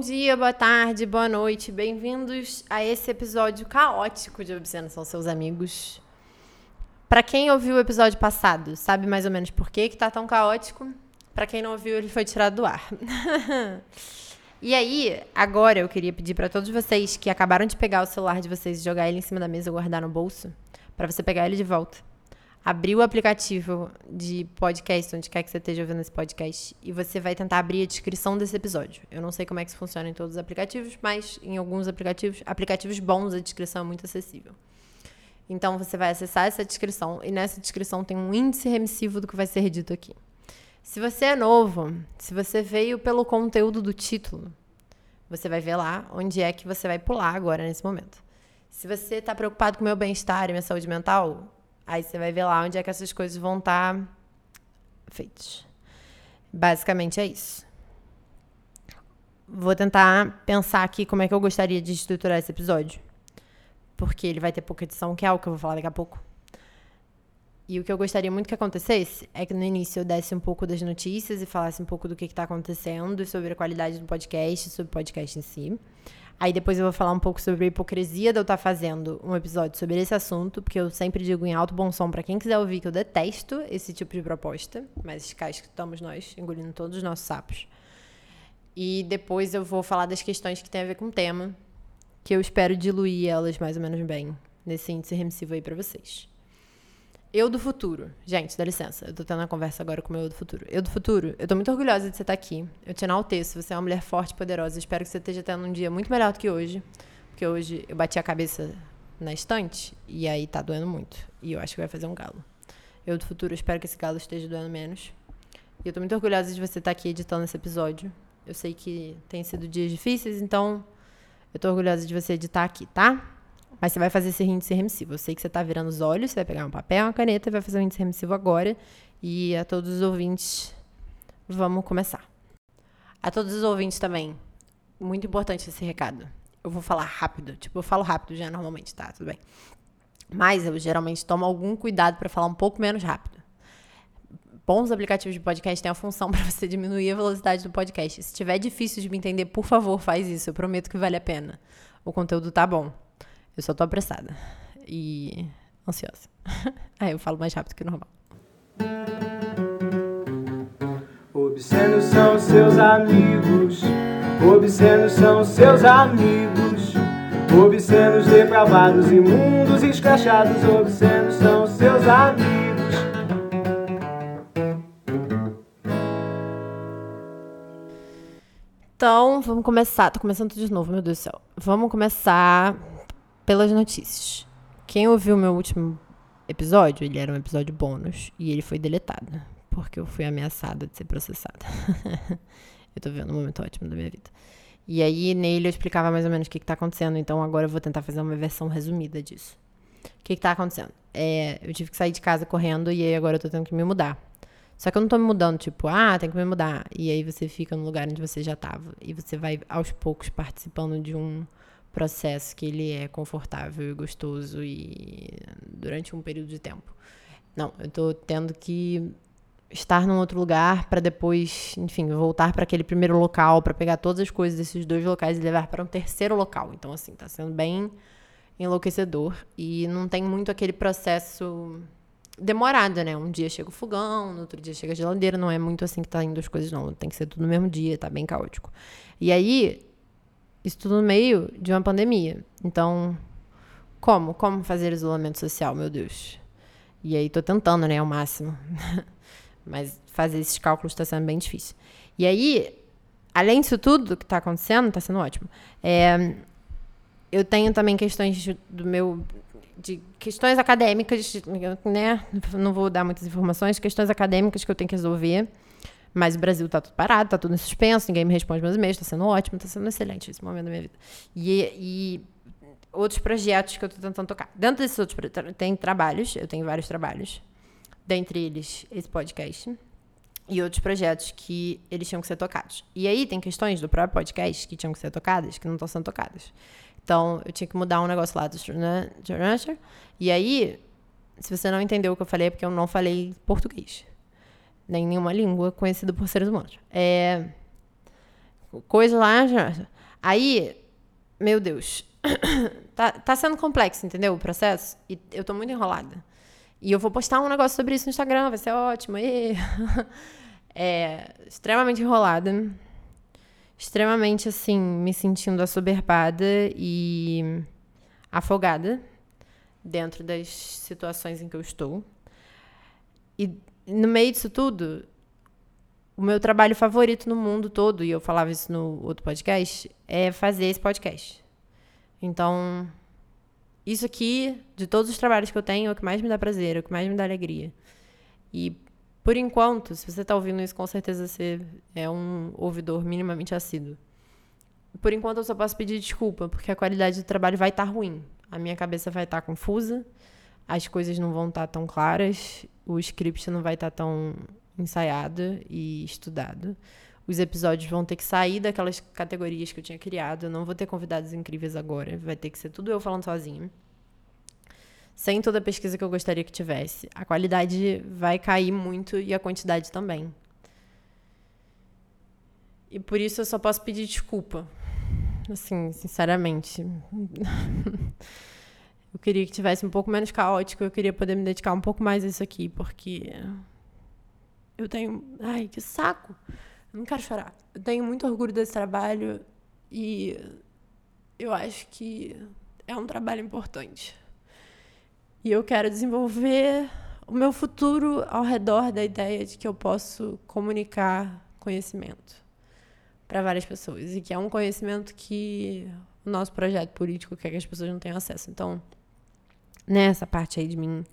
Dia, boa tarde, boa noite. Bem-vindos a esse episódio caótico de Obsceno São Seus Amigos. Para quem ouviu o episódio passado, sabe mais ou menos por que que tá tão caótico? Para quem não ouviu, ele foi tirado do ar. e aí, agora eu queria pedir para todos vocês que acabaram de pegar o celular de vocês e jogar ele em cima da mesa ou guardar no bolso, para você pegar ele de volta abrir o aplicativo de podcast, onde quer que você esteja ouvindo esse podcast, e você vai tentar abrir a descrição desse episódio. Eu não sei como é que isso funciona em todos os aplicativos, mas em alguns aplicativos, aplicativos bons, a descrição é muito acessível. Então você vai acessar essa descrição e nessa descrição tem um índice remissivo do que vai ser dito aqui. Se você é novo, se você veio pelo conteúdo do título, você vai ver lá onde é que você vai pular agora nesse momento. Se você está preocupado com o meu bem-estar e minha saúde mental, Aí você vai ver lá onde é que essas coisas vão estar tá feitas. Basicamente é isso. Vou tentar pensar aqui como é que eu gostaria de estruturar esse episódio. Porque ele vai ter pouca edição, que é algo que eu vou falar daqui a pouco. E o que eu gostaria muito que acontecesse é que no início eu desse um pouco das notícias e falasse um pouco do que está acontecendo, sobre a qualidade do podcast, sobre o podcast em si. Aí depois eu vou falar um pouco sobre a hipocrisia de eu estar tá fazendo um episódio sobre esse assunto, porque eu sempre digo em alto bom som para quem quiser ouvir que eu detesto esse tipo de proposta, mas cá estamos nós, engolindo todos os nossos sapos. E depois eu vou falar das questões que tem a ver com o tema, que eu espero diluir elas mais ou menos bem nesse índice remissivo aí para vocês. Eu do futuro. Gente, dá licença. Eu tô tendo uma conversa agora com o meu eu do futuro. Eu do futuro, eu tô muito orgulhosa de você estar tá aqui. Eu te enalteço. Você é uma mulher forte e poderosa. Espero que você esteja tendo um dia muito melhor do que hoje. Porque hoje eu bati a cabeça na estante e aí tá doendo muito. E eu acho que vai fazer um galo. Eu do futuro, espero que esse galo esteja doendo menos. E eu tô muito orgulhosa de você estar tá aqui editando esse episódio. Eu sei que tem sido dias difíceis, então eu tô orgulhosa de você editar aqui, tá? Mas você vai fazer esse índice remissivo. Eu sei que você está virando os olhos, você vai pegar um papel, uma caneta e vai fazer o índice remissivo agora. E a todos os ouvintes, vamos começar. A todos os ouvintes também, muito importante esse recado. Eu vou falar rápido, tipo, eu falo rápido já normalmente, tá? Tudo bem. Mas eu geralmente tomo algum cuidado para falar um pouco menos rápido. Bons aplicativos de podcast têm a função para você diminuir a velocidade do podcast. Se estiver difícil de me entender, por favor, faz isso. Eu prometo que vale a pena. O conteúdo tá bom. Eu só tô apressada e ansiosa. Aí eu falo mais rápido que o normal. Obscenos são seus amigos, obscenos são seus amigos, obscenos depravados, imundos, escrachados, obscenos são seus amigos. Então, vamos começar. Tô começando tudo de novo, meu Deus do céu. Vamos começar pelas notícias. Quem ouviu meu último episódio, ele era um episódio bônus e ele foi deletado, porque eu fui ameaçada de ser processada. eu tô vendo um momento ótimo da minha vida. E aí, nele, eu explicava mais ou menos o que, está acontecendo, então agora eu vou tentar fazer uma versão resumida disso. O que, está acontecendo? É, eu tive que sair de casa correndo e aí agora eu tô tendo que me mudar. Só que eu não tô me mudando, tipo, ah, tem que me mudar. E aí você fica no lugar onde você já tava. E você vai aos poucos participando de um processo que ele é confortável e gostoso e durante um período de tempo. Não, eu tô tendo que estar num outro lugar para depois, enfim, voltar para aquele primeiro local para pegar todas as coisas desses dois locais e levar para um terceiro local. Então assim, tá sendo bem enlouquecedor e não tem muito aquele processo demorado, né? Um dia chega o fogão, no outro dia chega a geladeira, não é muito assim que tá indo as coisas não, tem que ser tudo no mesmo dia, tá bem caótico. E aí, isso tudo no meio de uma pandemia. Então, como? Como fazer isolamento social, meu Deus? E aí tô tentando, né, ao máximo. Mas fazer esses cálculos está sendo bem difícil. E aí, além disso tudo que está acontecendo, está sendo ótimo. É, eu tenho também questões do meu de questões acadêmicas, né? Não vou dar muitas informações, questões acadêmicas que eu tenho que resolver. Mas o Brasil tá tudo parado, tá tudo em suspenso, ninguém me responde meus e-mails, tá sendo ótimo, tá sendo excelente esse momento da minha vida. E, e outros projetos que eu tô tentando tocar. Dentro desses outros tem trabalhos, eu tenho vários trabalhos. Dentre eles, esse podcast. E outros projetos que eles tinham que ser tocados. E aí tem questões do próprio podcast que tinham que ser tocadas, que não estão sendo tocadas. Então, eu tinha que mudar um negócio lá do Journal. E aí, se você não entendeu o que eu falei, é porque eu não falei português nem nenhuma língua conhecida por seres humanos. É, coisa lá. Aí, meu Deus. tá, tá sendo complexo, entendeu? O processo. E eu tô muito enrolada. E eu vou postar um negócio sobre isso no Instagram, vai ser ótimo. E... é extremamente enrolada. Extremamente, assim, me sentindo assoberbada e afogada dentro das situações em que eu estou. E no meio disso tudo, o meu trabalho favorito no mundo todo, e eu falava isso no outro podcast, é fazer esse podcast. Então, isso aqui, de todos os trabalhos que eu tenho, é o que mais me dá prazer, é o que mais me dá alegria. E, por enquanto, se você está ouvindo isso, com certeza você é um ouvidor minimamente assíduo. Por enquanto, eu só posso pedir desculpa, porque a qualidade do trabalho vai estar tá ruim. A minha cabeça vai estar tá confusa, as coisas não vão estar tá tão claras, o script não vai estar tá tão ensaiado e estudado. Os episódios vão ter que sair daquelas categorias que eu tinha criado. Eu não vou ter convidados incríveis agora. Vai ter que ser tudo eu falando sozinho. Sem toda a pesquisa que eu gostaria que tivesse. A qualidade vai cair muito e a quantidade também. E por isso eu só posso pedir desculpa. Assim, sinceramente. eu queria que tivesse um pouco menos caótico. Eu queria poder me dedicar um pouco mais a isso aqui, porque eu tenho. Ai, que saco! Eu não quero chorar. Eu tenho muito orgulho desse trabalho e eu acho que é um trabalho importante. E eu quero desenvolver o meu futuro ao redor da ideia de que eu posso comunicar conhecimento para várias pessoas e que é um conhecimento que o nosso projeto político quer que as pessoas não tenham acesso. Então, nessa parte aí de mim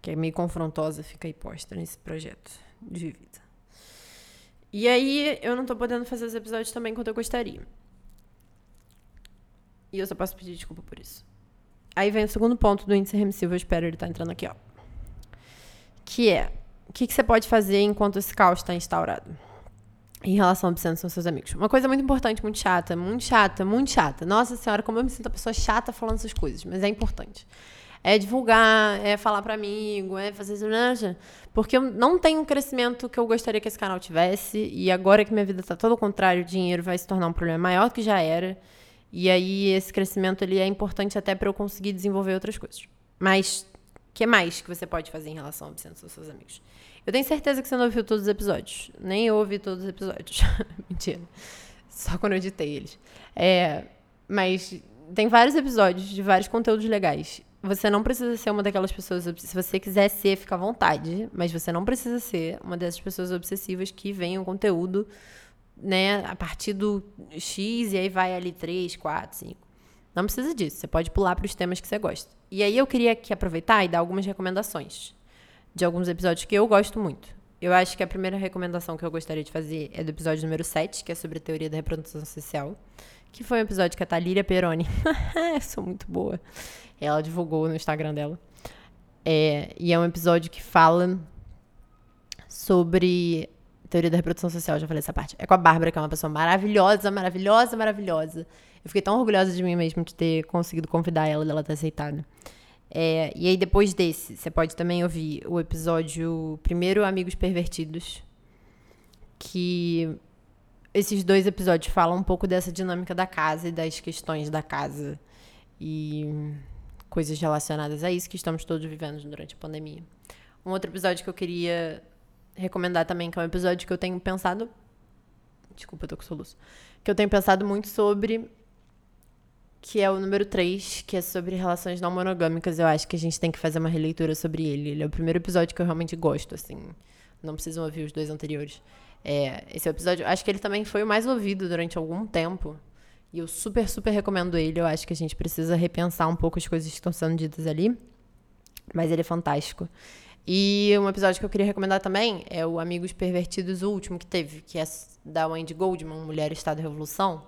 que é meio confrontosa, fica aí posta nesse projeto de vida. E aí eu não tô podendo fazer os episódios também quanto eu gostaria. E eu só posso pedir desculpa por isso. Aí vem o segundo ponto do índice remissivo, eu espero ele tá entrando aqui, ó. Que é, o que, que você pode fazer enquanto esse caos está instaurado? Em relação ao obscenos com seus amigos. Uma coisa muito importante, muito chata, muito chata, muito chata. Nossa senhora, como eu me sinto a pessoa chata falando essas coisas, mas é importante é divulgar, é falar para amigo, é fazer isso, porque eu não tenho o crescimento que eu gostaria que esse canal tivesse e agora que minha vida tá todo ao contrário, o dinheiro vai se tornar um problema maior do que já era. E aí esse crescimento ele é importante até para eu conseguir desenvolver outras coisas. Mas o que mais que você pode fazer em relação ao Vicente dos seus amigos? Eu tenho certeza que você não ouviu todos os episódios. Nem ouvi todos os episódios. Mentira. Só quando eu editei eles. É, mas tem vários episódios de vários conteúdos legais. Você não precisa ser uma daquelas pessoas. Se você quiser ser, fica à vontade. Mas você não precisa ser uma dessas pessoas obsessivas que veem o conteúdo, né, a partir do X e aí vai ali 3, 4, 5. Não precisa disso. Você pode pular para os temas que você gosta. E aí eu queria aqui aproveitar e dar algumas recomendações de alguns episódios que eu gosto muito. Eu acho que a primeira recomendação que eu gostaria de fazer é do episódio número 7, que é sobre a teoria da reprodução social. Que foi um episódio que a Thalíria Peroni. sou muito boa. Ela divulgou no Instagram dela. É, e é um episódio que fala sobre teoria da reprodução social, já falei essa parte. É com a Bárbara, que é uma pessoa maravilhosa, maravilhosa, maravilhosa. Eu fiquei tão orgulhosa de mim mesmo de ter conseguido convidar ela, dela ter aceitado. É, e aí, depois desse, você pode também ouvir o episódio primeiro Amigos Pervertidos, que esses dois episódios falam um pouco dessa dinâmica da casa e das questões da casa. E coisas relacionadas a isso que estamos todos vivendo durante a pandemia. Um outro episódio que eu queria recomendar também, que é um episódio que eu tenho pensado. Desculpa, eu tô com soluço. Que eu tenho pensado muito sobre. Que é o número 3, que é sobre relações não monogâmicas. Eu acho que a gente tem que fazer uma releitura sobre ele. Ele é o primeiro episódio que eu realmente gosto, assim. Não precisam ouvir os dois anteriores. É, esse episódio, acho que ele também foi o mais ouvido durante algum tempo. E eu super, super recomendo ele. Eu acho que a gente precisa repensar um pouco as coisas que estão sendo ditas ali. Mas ele é fantástico. E um episódio que eu queria recomendar também é o Amigos Pervertidos, o último que teve, que é da Wendy Goldman, Mulher, Estado e Revolução.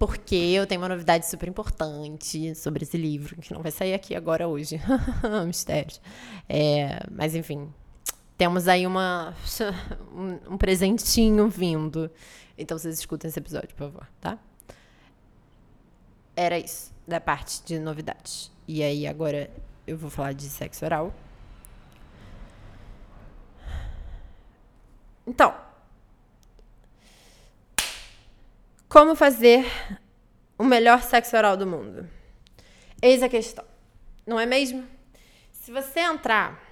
Porque eu tenho uma novidade super importante sobre esse livro, que não vai sair aqui agora hoje. Mistérios. É, mas enfim, temos aí uma, um, um presentinho vindo. Então vocês escutem esse episódio, por favor, tá? Era isso, da parte de novidades. E aí agora eu vou falar de sexo oral. Então, Como fazer o melhor sexo oral do mundo? Eis a questão. Não é mesmo? Se você entrar.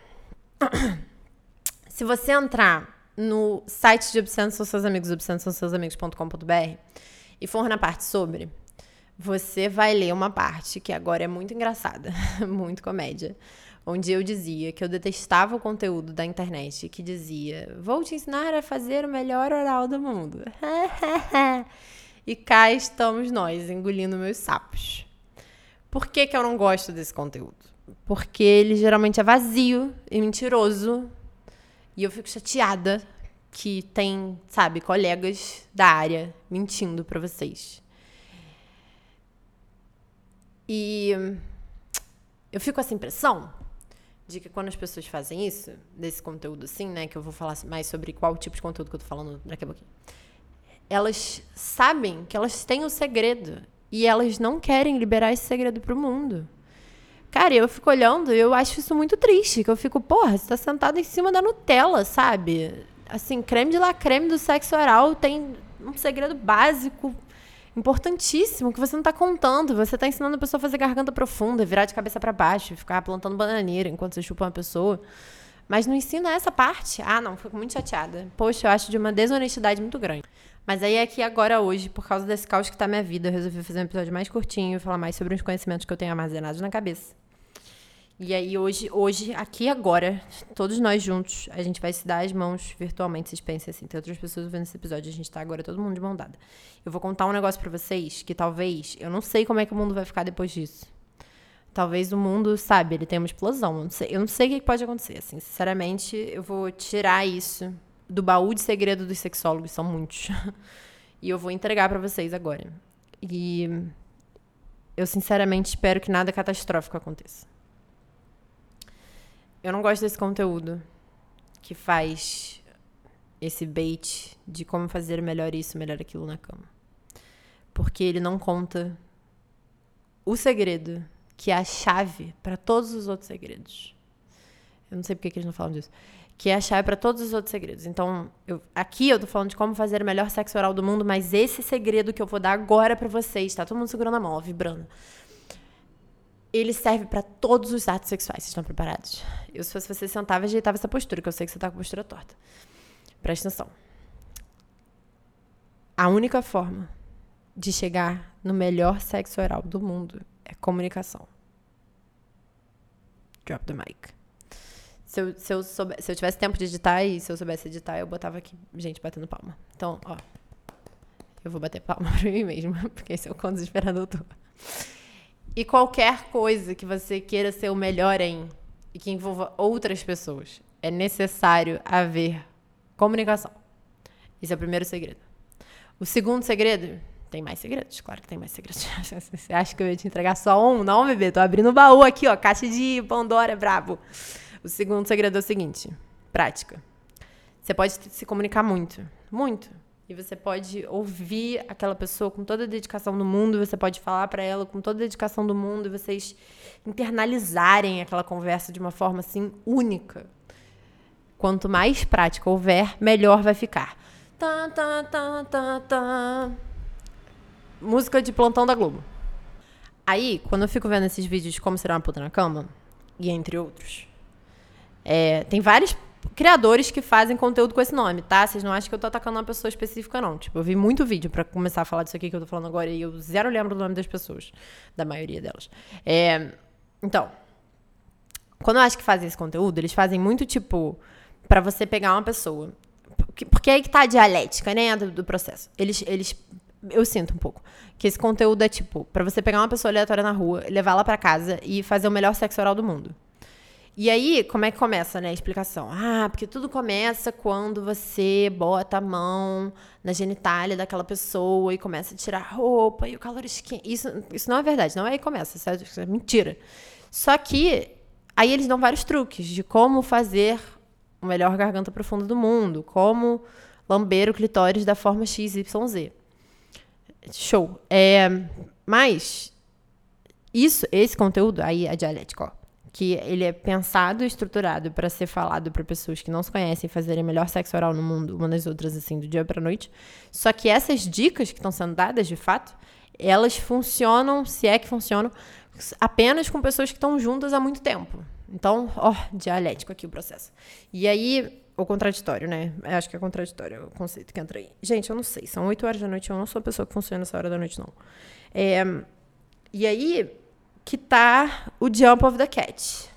Se você entrar no site de Obscenos são seus amigos, obscenos são seus amigos.com.br e for na parte sobre, você vai ler uma parte que agora é muito engraçada, muito comédia, onde eu dizia que eu detestava o conteúdo da internet que dizia: Vou te ensinar a fazer o melhor oral do mundo. e cá estamos nós, engolindo meus sapos. Por que, que eu não gosto desse conteúdo? Porque ele geralmente é vazio e mentiroso. E eu fico chateada que tem, sabe, colegas da área mentindo para vocês. E eu fico com essa impressão de que quando as pessoas fazem isso, desse conteúdo assim, né, que eu vou falar mais sobre qual tipo de conteúdo que eu tô falando daqui a pouquinho, elas sabem que elas têm o um segredo e elas não querem liberar esse segredo pro mundo. Cara, eu fico olhando e eu acho isso muito triste, que eu fico, porra, você tá sentado em cima da Nutella, sabe? Assim, creme de la creme do sexo oral tem um segredo básico importantíssimo que você não está contando. Você está ensinando a pessoa a fazer garganta profunda, virar de cabeça para baixo, ficar plantando bananeira enquanto você chupa uma pessoa. Mas não ensina essa parte. Ah, não, fico muito chateada. Poxa, eu acho de uma desonestidade muito grande. Mas aí é que agora, hoje, por causa desse caos que tá minha vida, eu resolvi fazer um episódio mais curtinho e falar mais sobre os conhecimentos que eu tenho armazenados na cabeça. E aí, hoje, hoje, aqui agora, todos nós juntos, a gente vai se dar as mãos virtualmente. Vocês pensem assim, tem outras pessoas vendo esse episódio, a gente tá agora todo mundo de mão dada. Eu vou contar um negócio para vocês que talvez, eu não sei como é que o mundo vai ficar depois disso. Talvez o mundo, sabe, ele tenha uma explosão. Eu não sei, eu não sei o que pode acontecer, assim. Sinceramente, eu vou tirar isso do baú de segredo dos sexólogos, são muitos. e eu vou entregar para vocês agora. E eu sinceramente espero que nada catastrófico aconteça. Eu não gosto desse conteúdo que faz esse bait de como fazer melhor isso, melhor aquilo na cama. Porque ele não conta o segredo, que é a chave para todos os outros segredos. Eu não sei porque que eles não falam disso. Que é a chave para todos os outros segredos. Então, eu, aqui eu tô falando de como fazer o melhor sexo oral do mundo, mas esse segredo que eu vou dar agora para vocês, tá todo mundo segurando a mão, ó, vibrando ele serve para todos os atos sexuais. Vocês estão preparados? Eu, se fosse você, sentava e ajeitava essa postura, que eu sei que você tá com a postura torta. Presta atenção. A única forma de chegar no melhor sexo oral do mundo é comunicação. Drop the mic. Se eu, se, eu se eu tivesse tempo de editar e se eu soubesse editar, eu botava aqui gente batendo palma. Então, ó. Eu vou bater palma pra mim mesma, porque esse é o quão desesperado eu tô. E qualquer coisa que você queira ser o melhor em e que envolva outras pessoas, é necessário haver comunicação. Esse é o primeiro segredo. O segundo segredo, tem mais segredos, claro que tem mais segredos. Você acha que eu ia te entregar só um? Não, bebê, tô abrindo o baú aqui, ó, caixa de Pandora, brabo. O segundo segredo é o seguinte, prática. Você pode se comunicar muito, muito. E você pode ouvir aquela pessoa com toda a dedicação do mundo, você pode falar para ela com toda a dedicação do mundo e vocês internalizarem aquela conversa de uma forma assim única. Quanto mais prática houver, melhor vai ficar. Tá, tá, tá, tá, tá. Música de plantão da Globo. Aí, quando eu fico vendo esses vídeos de como será uma puta na cama, e entre outros, é, tem vários criadores que fazem conteúdo com esse nome, tá? Vocês não acham que eu tô atacando uma pessoa específica, não. Tipo, eu vi muito vídeo para começar a falar disso aqui que eu tô falando agora e eu zero lembro do nome das pessoas, da maioria delas. É, então, quando eu acho que fazem esse conteúdo, eles fazem muito, tipo, para você pegar uma pessoa. Porque aí que tá a dialética, né, do, do processo. Eles, eles eu sinto um pouco que esse conteúdo é tipo para você pegar uma pessoa aleatória na rua, levar ela para casa e fazer o melhor sexo oral do mundo. E aí, como é que começa, né, a explicação? Ah, porque tudo começa quando você bota a mão na genitália daquela pessoa e começa a tirar roupa e o calor esquenta. Isso, isso não é verdade, não é aí que começa, é, isso é mentira. Só que aí eles dão vários truques de como fazer o melhor garganta profunda do mundo, como lamber o clitóris da forma XYZ. Show. É, mas isso, esse conteúdo, aí a dialética, ó que ele é pensado e estruturado para ser falado para pessoas que não se conhecem fazerem melhor sexo oral no mundo, uma das outras, assim, do dia para noite. Só que essas dicas que estão sendo dadas, de fato, elas funcionam, se é que funcionam, apenas com pessoas que estão juntas há muito tempo. Então, ó, dialético aqui o processo. E aí, o contraditório, né? Eu acho que é contraditório o conceito que entra aí. Gente, eu não sei. São 8 horas da noite, eu não sou a pessoa que funciona essa hora da noite, não. É, e aí, que tá o Jump of the Cat.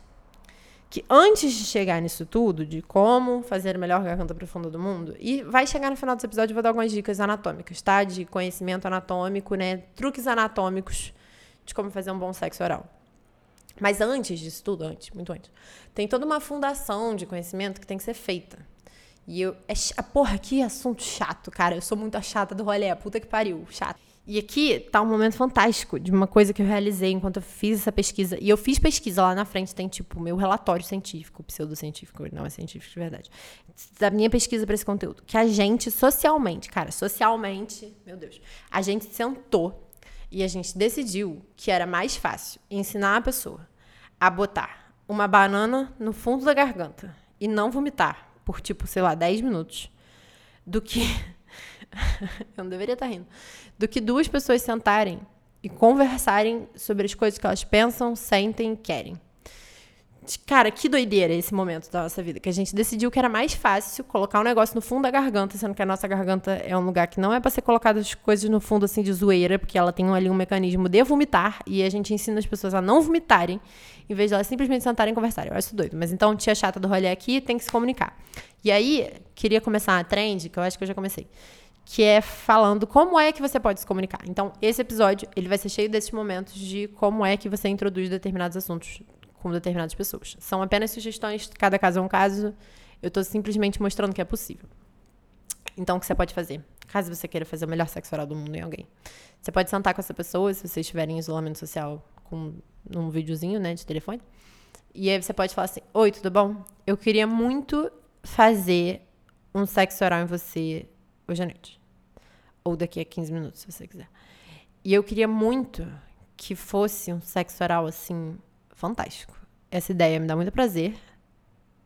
Que antes de chegar nisso tudo, de como fazer a melhor garganta profunda do mundo, e vai chegar no final desse episódio, eu vou dar algumas dicas anatômicas, tá? De conhecimento anatômico, né? Truques anatômicos de como fazer um bom sexo oral. Mas antes disso tudo, antes, muito antes, tem toda uma fundação de conhecimento que tem que ser feita. E eu. É, porra, que assunto chato, cara. Eu sou muito a chata do rolê, puta que pariu, chato. E aqui tá um momento fantástico de uma coisa que eu realizei enquanto eu fiz essa pesquisa. E eu fiz pesquisa lá na frente, tem tipo meu relatório científico, pseudocientífico, não é científico de verdade. Da minha pesquisa para esse conteúdo. Que a gente socialmente, cara, socialmente, meu Deus, a gente sentou e a gente decidiu que era mais fácil ensinar a pessoa a botar uma banana no fundo da garganta e não vomitar por tipo, sei lá, 10 minutos do que eu não deveria estar rindo. Do que duas pessoas sentarem e conversarem sobre as coisas que elas pensam, sentem e querem. Cara, que doideira esse momento da nossa vida, que a gente decidiu que era mais fácil colocar um negócio no fundo da garganta, sendo que a nossa garganta é um lugar que não é para ser colocado as coisas no fundo assim de zoeira, porque ela tem ali um mecanismo de vomitar e a gente ensina as pessoas a não vomitarem, em vez de elas simplesmente sentarem e conversarem. Eu acho doido. Mas então, tia chata do rolê aqui tem que se comunicar. E aí, queria começar uma trend, que eu acho que eu já comecei que é falando como é que você pode se comunicar. Então, esse episódio, ele vai ser cheio desses momentos de como é que você introduz determinados assuntos com determinadas pessoas. São apenas sugestões, cada caso é um caso. Eu estou simplesmente mostrando que é possível. Então, o que você pode fazer? Caso você queira fazer o melhor sexo oral do mundo em alguém. Você pode sentar com essa pessoa, se você estiver em isolamento social, com um videozinho, né, de telefone. E aí você pode falar assim: Oi, tudo bom? Eu queria muito fazer um sexo oral em você hoje à noite. Ou daqui a 15 minutos, se você quiser. E eu queria muito que fosse um sexo oral, assim, fantástico. Essa ideia me dá muito prazer.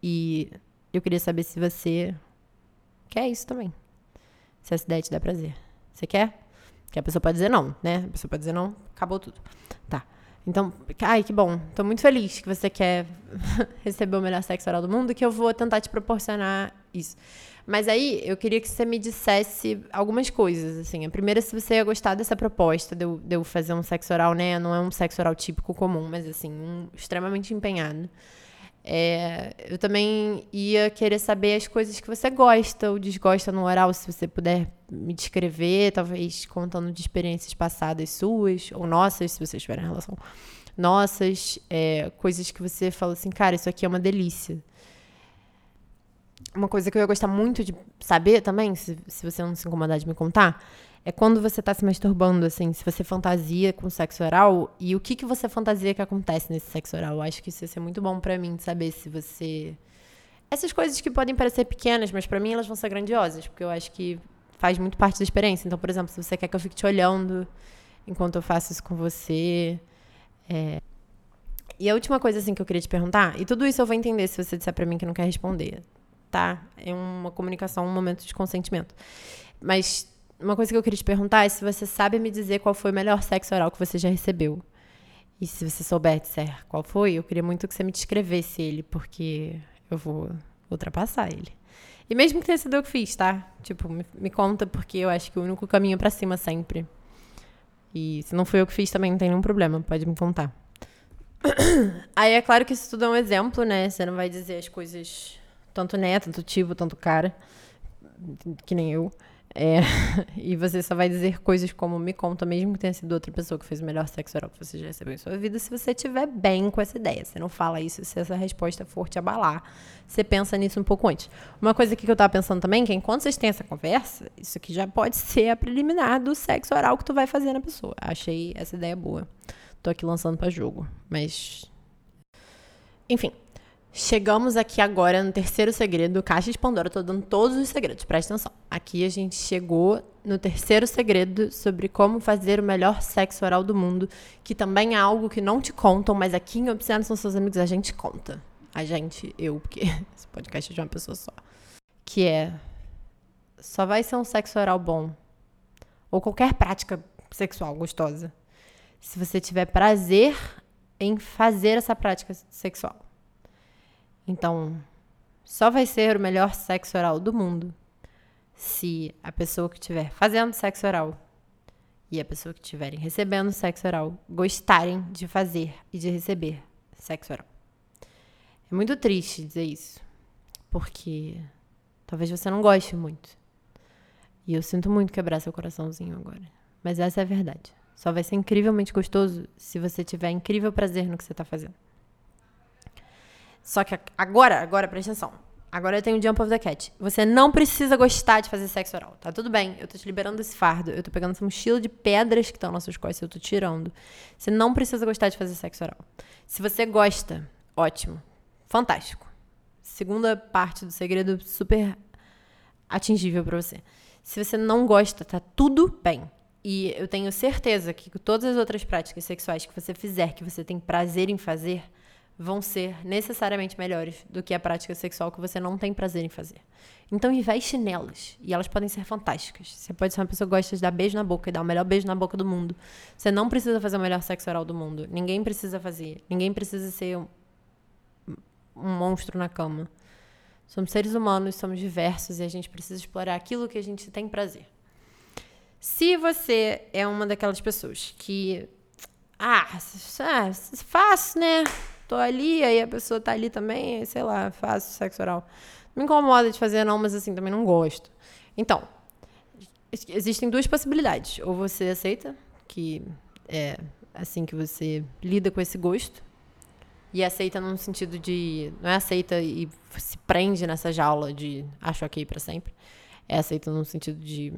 E eu queria saber se você quer isso também. Se essa ideia te dá prazer. Você quer? Que a pessoa pode dizer não, né? A pessoa pode dizer não, acabou tudo. Tá. Então, ai, que bom. Tô muito feliz que você quer receber o melhor sexo oral do mundo, que eu vou tentar te proporcionar isso. Mas aí eu queria que você me dissesse algumas coisas, assim. A primeira, se você ia gostar dessa proposta de eu, de eu fazer um sexo oral, né? Não é um sexo oral típico comum, mas assim, um extremamente empenhado. É, eu também ia querer saber as coisas que você gosta ou desgosta no oral, se você puder me descrever, talvez contando de experiências passadas suas, ou nossas, se vocês tiverem relação. Nossas, é, coisas que você fala assim, cara, isso aqui é uma delícia uma coisa que eu ia gostar muito de saber também, se, se você não se incomodar de me contar, é quando você tá se masturbando, assim, se você fantasia com sexo oral e o que que você fantasia que acontece nesse sexo oral. Eu acho que isso ia ser muito bom para mim saber se você. Essas coisas que podem parecer pequenas, mas para mim elas vão ser grandiosas, porque eu acho que faz muito parte da experiência. Então, por exemplo, se você quer que eu fique te olhando enquanto eu faço isso com você. É... E a última coisa, assim, que eu queria te perguntar, e tudo isso eu vou entender se você disser pra mim que não quer responder tá? É uma comunicação, um momento de consentimento. Mas uma coisa que eu queria te perguntar é se você sabe me dizer qual foi o melhor sexo oral que você já recebeu. E se você souber dizer qual foi, eu queria muito que você me descrevesse ele, porque eu vou ultrapassar ele. E mesmo que tenha sido eu que fiz, tá? Tipo, me, me conta, porque eu acho que o único caminho é pra cima sempre. E se não foi eu que fiz, também não tem nenhum problema, pode me contar. Aí é claro que isso tudo é um exemplo, né? Você não vai dizer as coisas tanto né, tanto tipo, tanto cara, que nem eu. É, e você só vai dizer coisas como me conta, mesmo que tenha sido outra pessoa que fez o melhor sexo oral que você já recebeu em sua vida, se você estiver bem com essa ideia. Você não fala isso se essa resposta for te abalar. Você pensa nisso um pouco antes. Uma coisa que eu tava pensando também, que enquanto vocês têm essa conversa, isso aqui já pode ser a preliminar do sexo oral que tu vai fazer na pessoa. Achei essa ideia boa. Tô aqui lançando para jogo, mas. Enfim, Chegamos aqui agora no terceiro segredo, Caixa de Pandora. Eu tô dando todos os segredos, presta atenção. Aqui a gente chegou no terceiro segredo sobre como fazer o melhor sexo oral do mundo, que também é algo que não te contam, mas aqui em Obscenos são seus amigos a gente conta. A gente, eu, porque esse podcast é de uma pessoa só. Que é. Só vai ser um sexo oral bom. Ou qualquer prática sexual gostosa. Se você tiver prazer em fazer essa prática sexual. Então, só vai ser o melhor sexo oral do mundo se a pessoa que estiver fazendo sexo oral e a pessoa que estiverem recebendo sexo oral gostarem de fazer e de receber sexo oral. É muito triste dizer isso, porque talvez você não goste muito. E eu sinto muito quebrar seu coraçãozinho agora. Mas essa é a verdade. Só vai ser incrivelmente gostoso se você tiver incrível prazer no que você está fazendo. Só que agora, agora, presta atenção. Agora eu tenho o Jump of the Cat. Você não precisa gostar de fazer sexo oral, tá tudo bem. Eu tô te liberando desse fardo. Eu tô pegando essa mochila de pedras que estão nas suas costas, eu tô tirando. Você não precisa gostar de fazer sexo oral. Se você gosta, ótimo. Fantástico. Segunda parte do segredo super atingível para você. Se você não gosta, tá tudo bem. E eu tenho certeza que todas as outras práticas sexuais que você fizer, que você tem prazer em fazer, vão ser necessariamente melhores do que a prática sexual que você não tem prazer em fazer. Então investe nelas. E elas podem ser fantásticas. Você pode ser uma pessoa que gosta de dar beijo na boca e dar o melhor beijo na boca do mundo. Você não precisa fazer o melhor sexo oral do mundo. Ninguém precisa fazer. Ninguém precisa ser um, um monstro na cama. Somos seres humanos, somos diversos e a gente precisa explorar aquilo que a gente tem prazer. Se você é uma daquelas pessoas que. Ah, é fácil, né? Tô ali, aí a pessoa tá ali também, sei lá, faço sexo oral. Não me incomoda de fazer, não, mas assim, também não gosto. Então, existem duas possibilidades. Ou você aceita que é assim que você lida com esse gosto, e aceita num sentido de. Não é aceita e se prende nessa jaula de acho ok para sempre. É aceita num sentido de.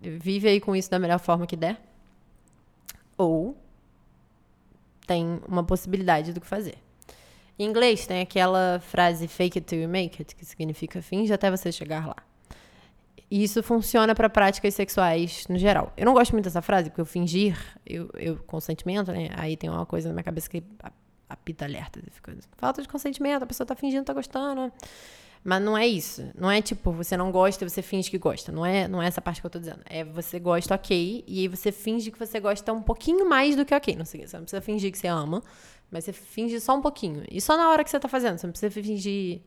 Vive aí com isso da melhor forma que der. Ou tem uma possibilidade do que fazer. Em inglês tem aquela frase fake it till you make it, que significa finge até você chegar lá. E isso funciona para práticas sexuais no geral. Eu não gosto muito dessa frase, porque eu fingir, eu, eu consentimento, né? Aí tem uma coisa na minha cabeça que apita alerta. Falta de consentimento, a pessoa tá fingindo, tá gostando. Mas não é isso. Não é tipo, você não gosta e você finge que gosta. Não é, não é essa parte que eu tô dizendo. É você gosta ok, e aí você finge que você gosta um pouquinho mais do que ok. Não sei, você não precisa fingir que você ama, mas você finge só um pouquinho. E só na hora que você tá fazendo. Você não precisa fingir,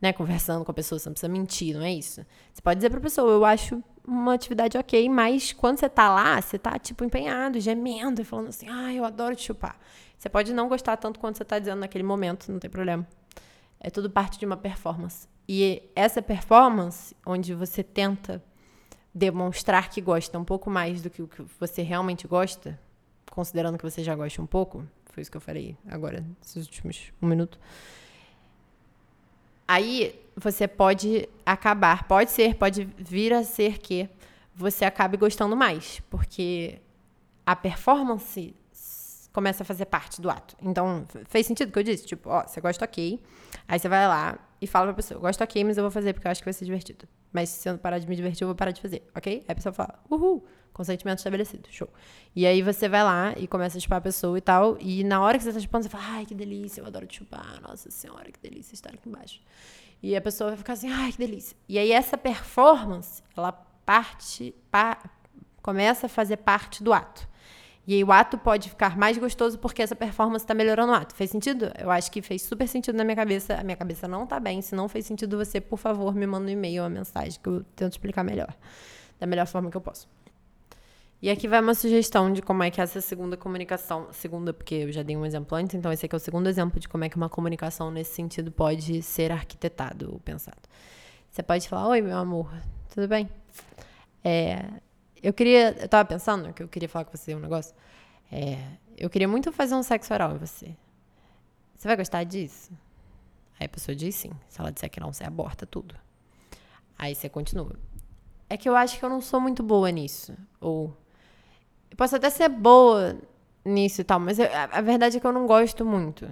né, conversando com a pessoa, você não precisa mentir, não é isso. Você pode dizer pra pessoa, eu acho uma atividade ok, mas quando você tá lá, você tá, tipo, empenhado, gemendo e falando assim, ah, eu adoro te chupar. Você pode não gostar tanto quanto você tá dizendo naquele momento, não tem problema. É tudo parte de uma performance. E essa performance, onde você tenta demonstrar que gosta um pouco mais do que o que você realmente gosta, considerando que você já gosta um pouco, foi isso que eu falei agora, nesses últimos um minuto. Aí você pode acabar, pode ser, pode vir a ser que você acabe gostando mais, porque a performance começa a fazer parte do ato. Então, fez sentido o que eu disse? Tipo, ó, você gosta ok, aí você vai lá, e fala pra pessoa, eu gosto ok, mas eu vou fazer porque eu acho que vai ser divertido. Mas se eu parar de me divertir, eu vou parar de fazer, ok? Aí a pessoa fala, uhul, consentimento estabelecido, show. E aí você vai lá e começa a chupar a pessoa e tal, e na hora que você tá chupando, você fala, ai, que delícia, eu adoro te chupar, nossa senhora, que delícia estar aqui embaixo. E a pessoa vai ficar assim, ai, que delícia. E aí essa performance, ela parte, pa, começa a fazer parte do ato. E aí o ato pode ficar mais gostoso porque essa performance está melhorando o ato. Fez sentido? Eu acho que fez super sentido na minha cabeça. A minha cabeça não tá bem. Se não fez sentido você, por favor, me manda um e-mail, uma mensagem que eu tento explicar melhor. Da melhor forma que eu posso. E aqui vai uma sugestão de como é que essa segunda comunicação, segunda porque eu já dei um exemplo antes, então esse aqui é o segundo exemplo de como é que uma comunicação nesse sentido pode ser arquitetado ou pensado. Você pode falar, oi meu amor, tudo bem? É, eu queria. Eu tava pensando que eu queria falar com você um negócio. É, eu queria muito fazer um sexo oral em você. Você vai gostar disso? Aí a pessoa diz sim. Se ela disser que não, você aborta tudo. Aí você continua. É que eu acho que eu não sou muito boa nisso. Ou. Eu posso até ser boa nisso e tal, mas eu, a, a verdade é que eu não gosto muito.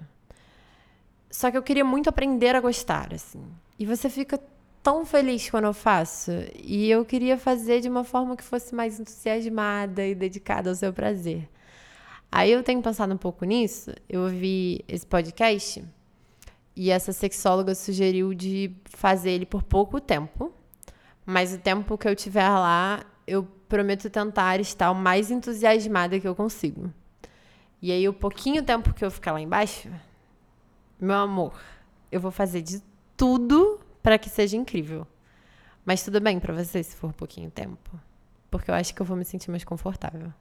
Só que eu queria muito aprender a gostar, assim. E você fica tão feliz quando eu faço. E eu queria fazer de uma forma que fosse mais entusiasmada e dedicada ao seu prazer. Aí eu tenho pensado um pouco nisso. Eu ouvi esse podcast e essa sexóloga sugeriu de fazer ele por pouco tempo. Mas o tempo que eu tiver lá, eu prometo tentar estar o mais entusiasmada que eu consigo. E aí, o pouquinho tempo que eu ficar lá embaixo, meu amor, eu vou fazer de tudo para que seja incrível. Mas tudo bem para você se for pouquinho tempo, porque eu acho que eu vou me sentir mais confortável.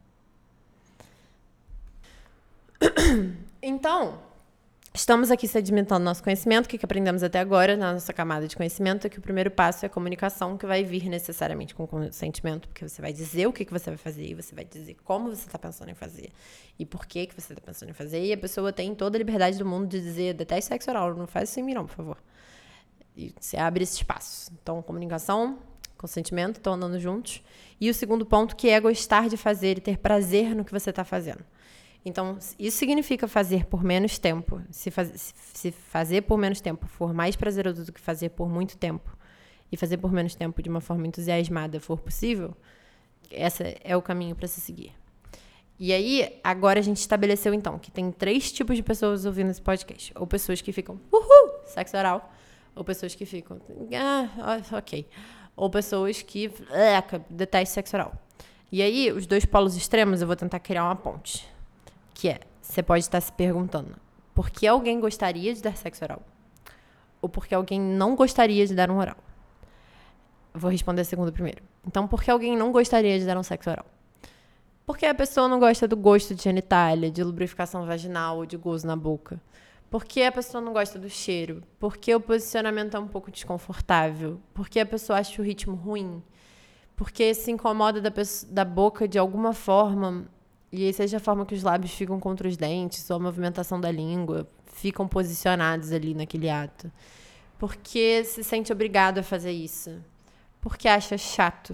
Então, Estamos aqui sedimentando nosso conhecimento, o que aprendemos até agora na nossa camada de conhecimento é que o primeiro passo é a comunicação, que vai vir necessariamente com consentimento, porque você vai dizer o que, você vai fazer, você vai dizer como você está pensando em fazer e por que, que você está pensando em fazer, e a pessoa tem toda a liberdade do mundo de dizer, deteste sexo oral, não faz isso em mim não, por favor. E você abre esse espaço. Então, comunicação, consentimento, estão andando juntos. E o segundo ponto, que é gostar de fazer e ter prazer no que você está fazendo. Então, isso significa fazer por menos tempo. Se, faz, se fazer por menos tempo for mais prazeroso do que fazer por muito tempo, e fazer por menos tempo de uma forma entusiasmada for possível, esse é o caminho para se seguir. E aí, agora a gente estabeleceu então que tem três tipos de pessoas ouvindo esse podcast: ou pessoas que ficam, uhul, sexo oral, ou pessoas que ficam, ah, ok, ou pessoas que uh, detestam sexo oral. E aí, os dois polos extremos, eu vou tentar criar uma ponte que é, você pode estar se perguntando, por que alguém gostaria de dar sexo oral? Ou por que alguém não gostaria de dar um oral? Vou responder a segunda primeiro. Então, por que alguém não gostaria de dar um sexo oral? Porque a pessoa não gosta do gosto de genitália, de lubrificação vaginal ou de gozo na boca. Porque a pessoa não gosta do cheiro. Porque o posicionamento é um pouco desconfortável. Porque a pessoa acha o ritmo ruim. Porque se incomoda da, da boca de alguma forma e seja a forma que os lábios ficam contra os dentes, ou a movimentação da língua, ficam posicionados ali naquele ato. Porque se sente obrigado a fazer isso. Porque acha chato.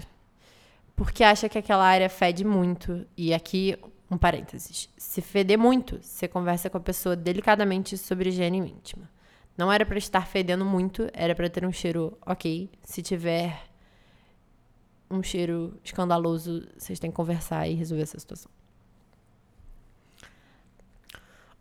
Porque acha que aquela área fede muito. E aqui, um parênteses. Se feder muito, você conversa com a pessoa delicadamente sobre higiene íntima. Não era para estar fedendo muito, era para ter um cheiro ok. Se tiver um cheiro escandaloso, vocês têm que conversar e resolver essa situação.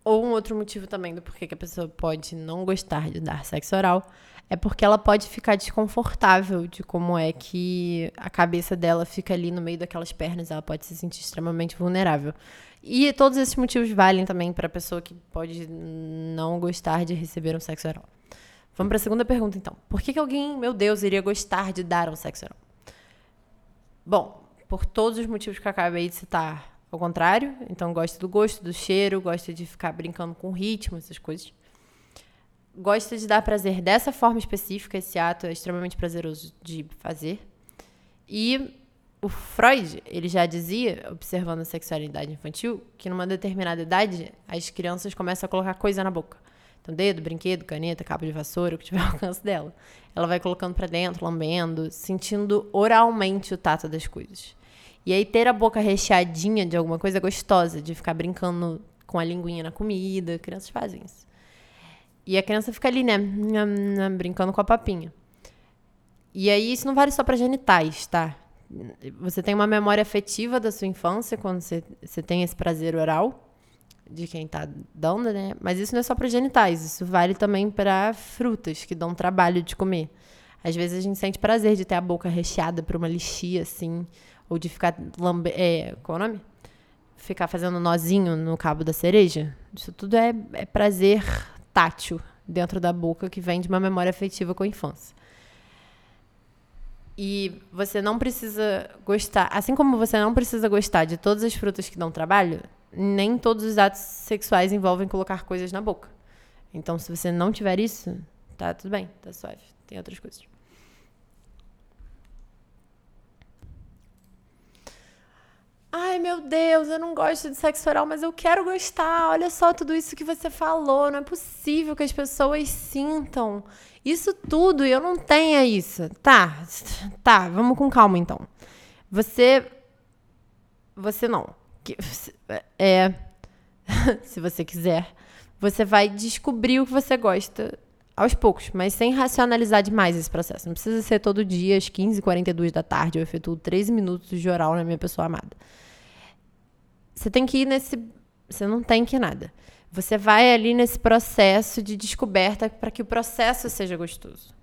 Ou um outro motivo também do porquê que a pessoa pode não gostar de dar sexo oral é porque ela pode ficar desconfortável de como é que a cabeça dela fica ali no meio daquelas pernas, ela pode se sentir extremamente vulnerável. E todos esses motivos valem também para a pessoa que pode não gostar de receber um sexo oral. Vamos para a segunda pergunta, então. Por que, que alguém, meu Deus, iria gostar de dar um sexo oral? Bom, por todos os motivos que eu acabei de citar ao contrário, então gosta do gosto, do cheiro, gosta de ficar brincando com ritmo, essas coisas. Gosta de dar prazer dessa forma específica, esse ato é extremamente prazeroso de fazer. E o Freud, ele já dizia, observando a sexualidade infantil, que numa determinada idade as crianças começam a colocar coisa na boca. Então, dedo, brinquedo, caneta, cabo de vassoura, o que tiver ao alcance dela. Ela vai colocando para dentro, lambendo, sentindo oralmente o tato das coisas. E aí ter a boca recheadinha de alguma coisa gostosa, de ficar brincando com a linguinha na comida, crianças fazem isso. E a criança fica ali, né, brincando com a papinha. E aí isso não vale só para genitais, tá? Você tem uma memória afetiva da sua infância quando você, você tem esse prazer oral de quem tá dando, né? Mas isso não é só para genitais, isso vale também para frutas que dão trabalho de comer. Às vezes a gente sente prazer de ter a boca recheada por uma lixia assim, ou de ficar lambe... É, qual é o nome? Ficar fazendo nozinho no cabo da cereja. Isso tudo é, é prazer tátil dentro da boca que vem de uma memória afetiva com a infância. E você não precisa gostar, assim como você não precisa gostar de todas as frutas que dão trabalho, nem todos os atos sexuais envolvem colocar coisas na boca. Então, se você não tiver isso, tá tudo bem, tá suave. Tem outras coisas. Ai, meu Deus, eu não gosto de sexo oral, mas eu quero gostar. Olha só tudo isso que você falou. Não é possível que as pessoas sintam isso tudo e eu não tenha isso. Tá, tá, vamos com calma então. Você. Você não. É. Se você quiser. você vai descobrir o que você gosta aos poucos, mas sem racionalizar demais esse processo. Não precisa ser todo dia, às 15h42 da tarde, eu efetuo 13 minutos de oral na minha pessoa amada. Você tem que ir nesse. Você não tem que nada. Você vai ali nesse processo de descoberta para que o processo seja gostoso.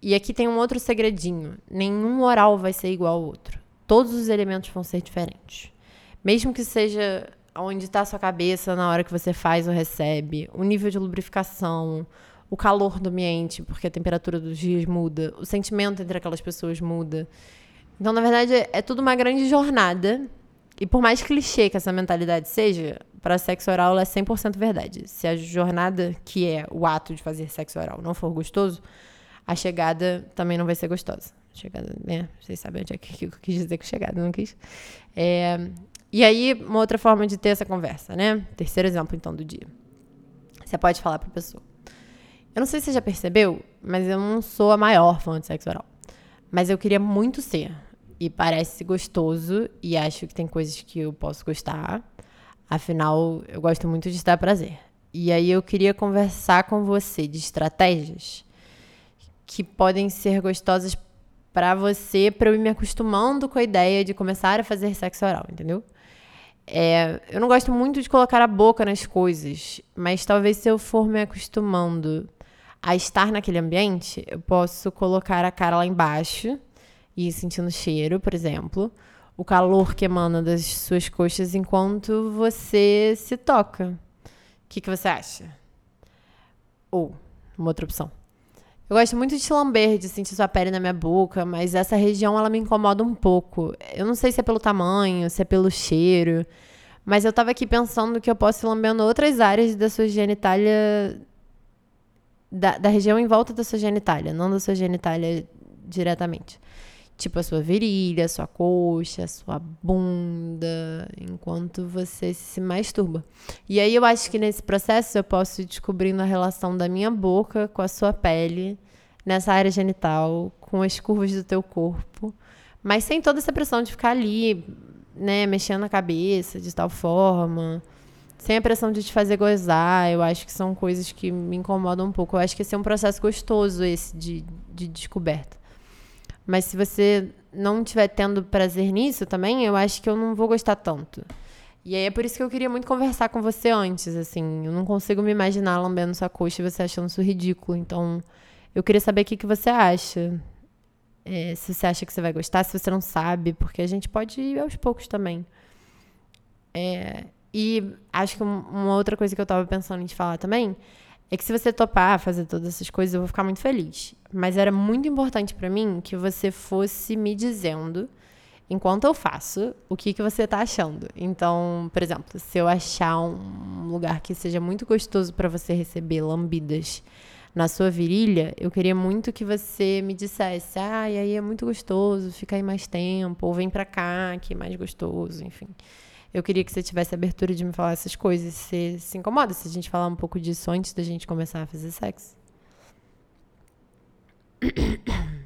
E aqui tem um outro segredinho: nenhum oral vai ser igual ao outro. Todos os elementos vão ser diferentes. Mesmo que seja onde está a sua cabeça na hora que você faz ou recebe, o nível de lubrificação, o calor do ambiente, porque a temperatura dos dias muda, o sentimento entre aquelas pessoas muda. Então, na verdade, é tudo uma grande jornada. E por mais clichê que essa mentalidade seja, para sexo oral ela é 100% verdade. Se a jornada, que é o ato de fazer sexo oral, não for gostoso, a chegada também não vai ser gostosa. Chegada, né? Vocês sabem onde é que eu quis dizer com chegada, não quis. É, e aí, uma outra forma de ter essa conversa, né? Terceiro exemplo, então, do dia. Você pode falar para a pessoa. Eu não sei se você já percebeu, mas eu não sou a maior fã de sexo oral. Mas eu queria muito ser. E parece gostoso, e acho que tem coisas que eu posso gostar. Afinal, eu gosto muito de dar prazer. E aí eu queria conversar com você de estratégias que podem ser gostosas para você, para eu ir me acostumando com a ideia de começar a fazer sexo oral, entendeu? É, eu não gosto muito de colocar a boca nas coisas, mas talvez se eu for me acostumando a estar naquele ambiente, eu posso colocar a cara lá embaixo e sentindo cheiro, por exemplo, o calor que emana das suas coxas enquanto você se toca. O que, que você acha? Ou, uma outra opção. Eu gosto muito de lamber, de sentir sua pele na minha boca, mas essa região ela me incomoda um pouco. Eu não sei se é pelo tamanho, se é pelo cheiro, mas eu tava aqui pensando que eu posso ir lambendo outras áreas da sua genitália. Da, da região em volta da sua genitália, não da sua genitália diretamente. Tipo a sua virilha, a sua coxa, a sua bunda, enquanto você se masturba. E aí eu acho que nesse processo eu posso ir descobrindo a relação da minha boca com a sua pele, nessa área genital, com as curvas do teu corpo, mas sem toda essa pressão de ficar ali, né, mexendo a cabeça de tal forma, sem a pressão de te fazer gozar. Eu acho que são coisas que me incomodam um pouco. Eu acho que esse é um processo gostoso esse de, de descoberta. Mas se você não estiver tendo prazer nisso também, eu acho que eu não vou gostar tanto. E aí é por isso que eu queria muito conversar com você antes, assim. Eu não consigo me imaginar lambendo sua coxa e você achando isso ridículo. Então, eu queria saber o que, que você acha. É, se você acha que você vai gostar, se você não sabe, porque a gente pode ir aos poucos também. É, e acho que uma outra coisa que eu tava pensando em te falar também é que se você topar fazer todas essas coisas, eu vou ficar muito feliz. Mas era muito importante para mim que você fosse me dizendo, enquanto eu faço, o que, que você tá achando. Então, por exemplo, se eu achar um lugar que seja muito gostoso para você receber lambidas na sua virilha, eu queria muito que você me dissesse: ah, e aí é muito gostoso, fica aí mais tempo, ou vem pra cá, que é mais gostoso, enfim. Eu queria que você tivesse abertura de me falar essas coisas. Você se incomoda se a gente falar um pouco disso antes da gente começar a fazer sexo?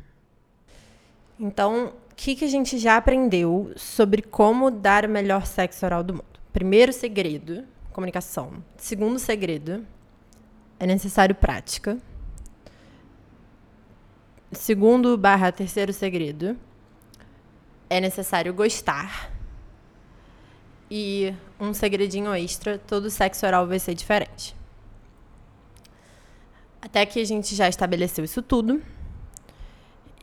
Então, o que, que a gente já aprendeu sobre como dar o melhor sexo oral do mundo? Primeiro segredo, comunicação. Segundo segredo, é necessário prática. Segundo barra terceiro segredo, é necessário gostar. E um segredinho extra, todo sexo oral vai ser diferente. Até que a gente já estabeleceu isso tudo.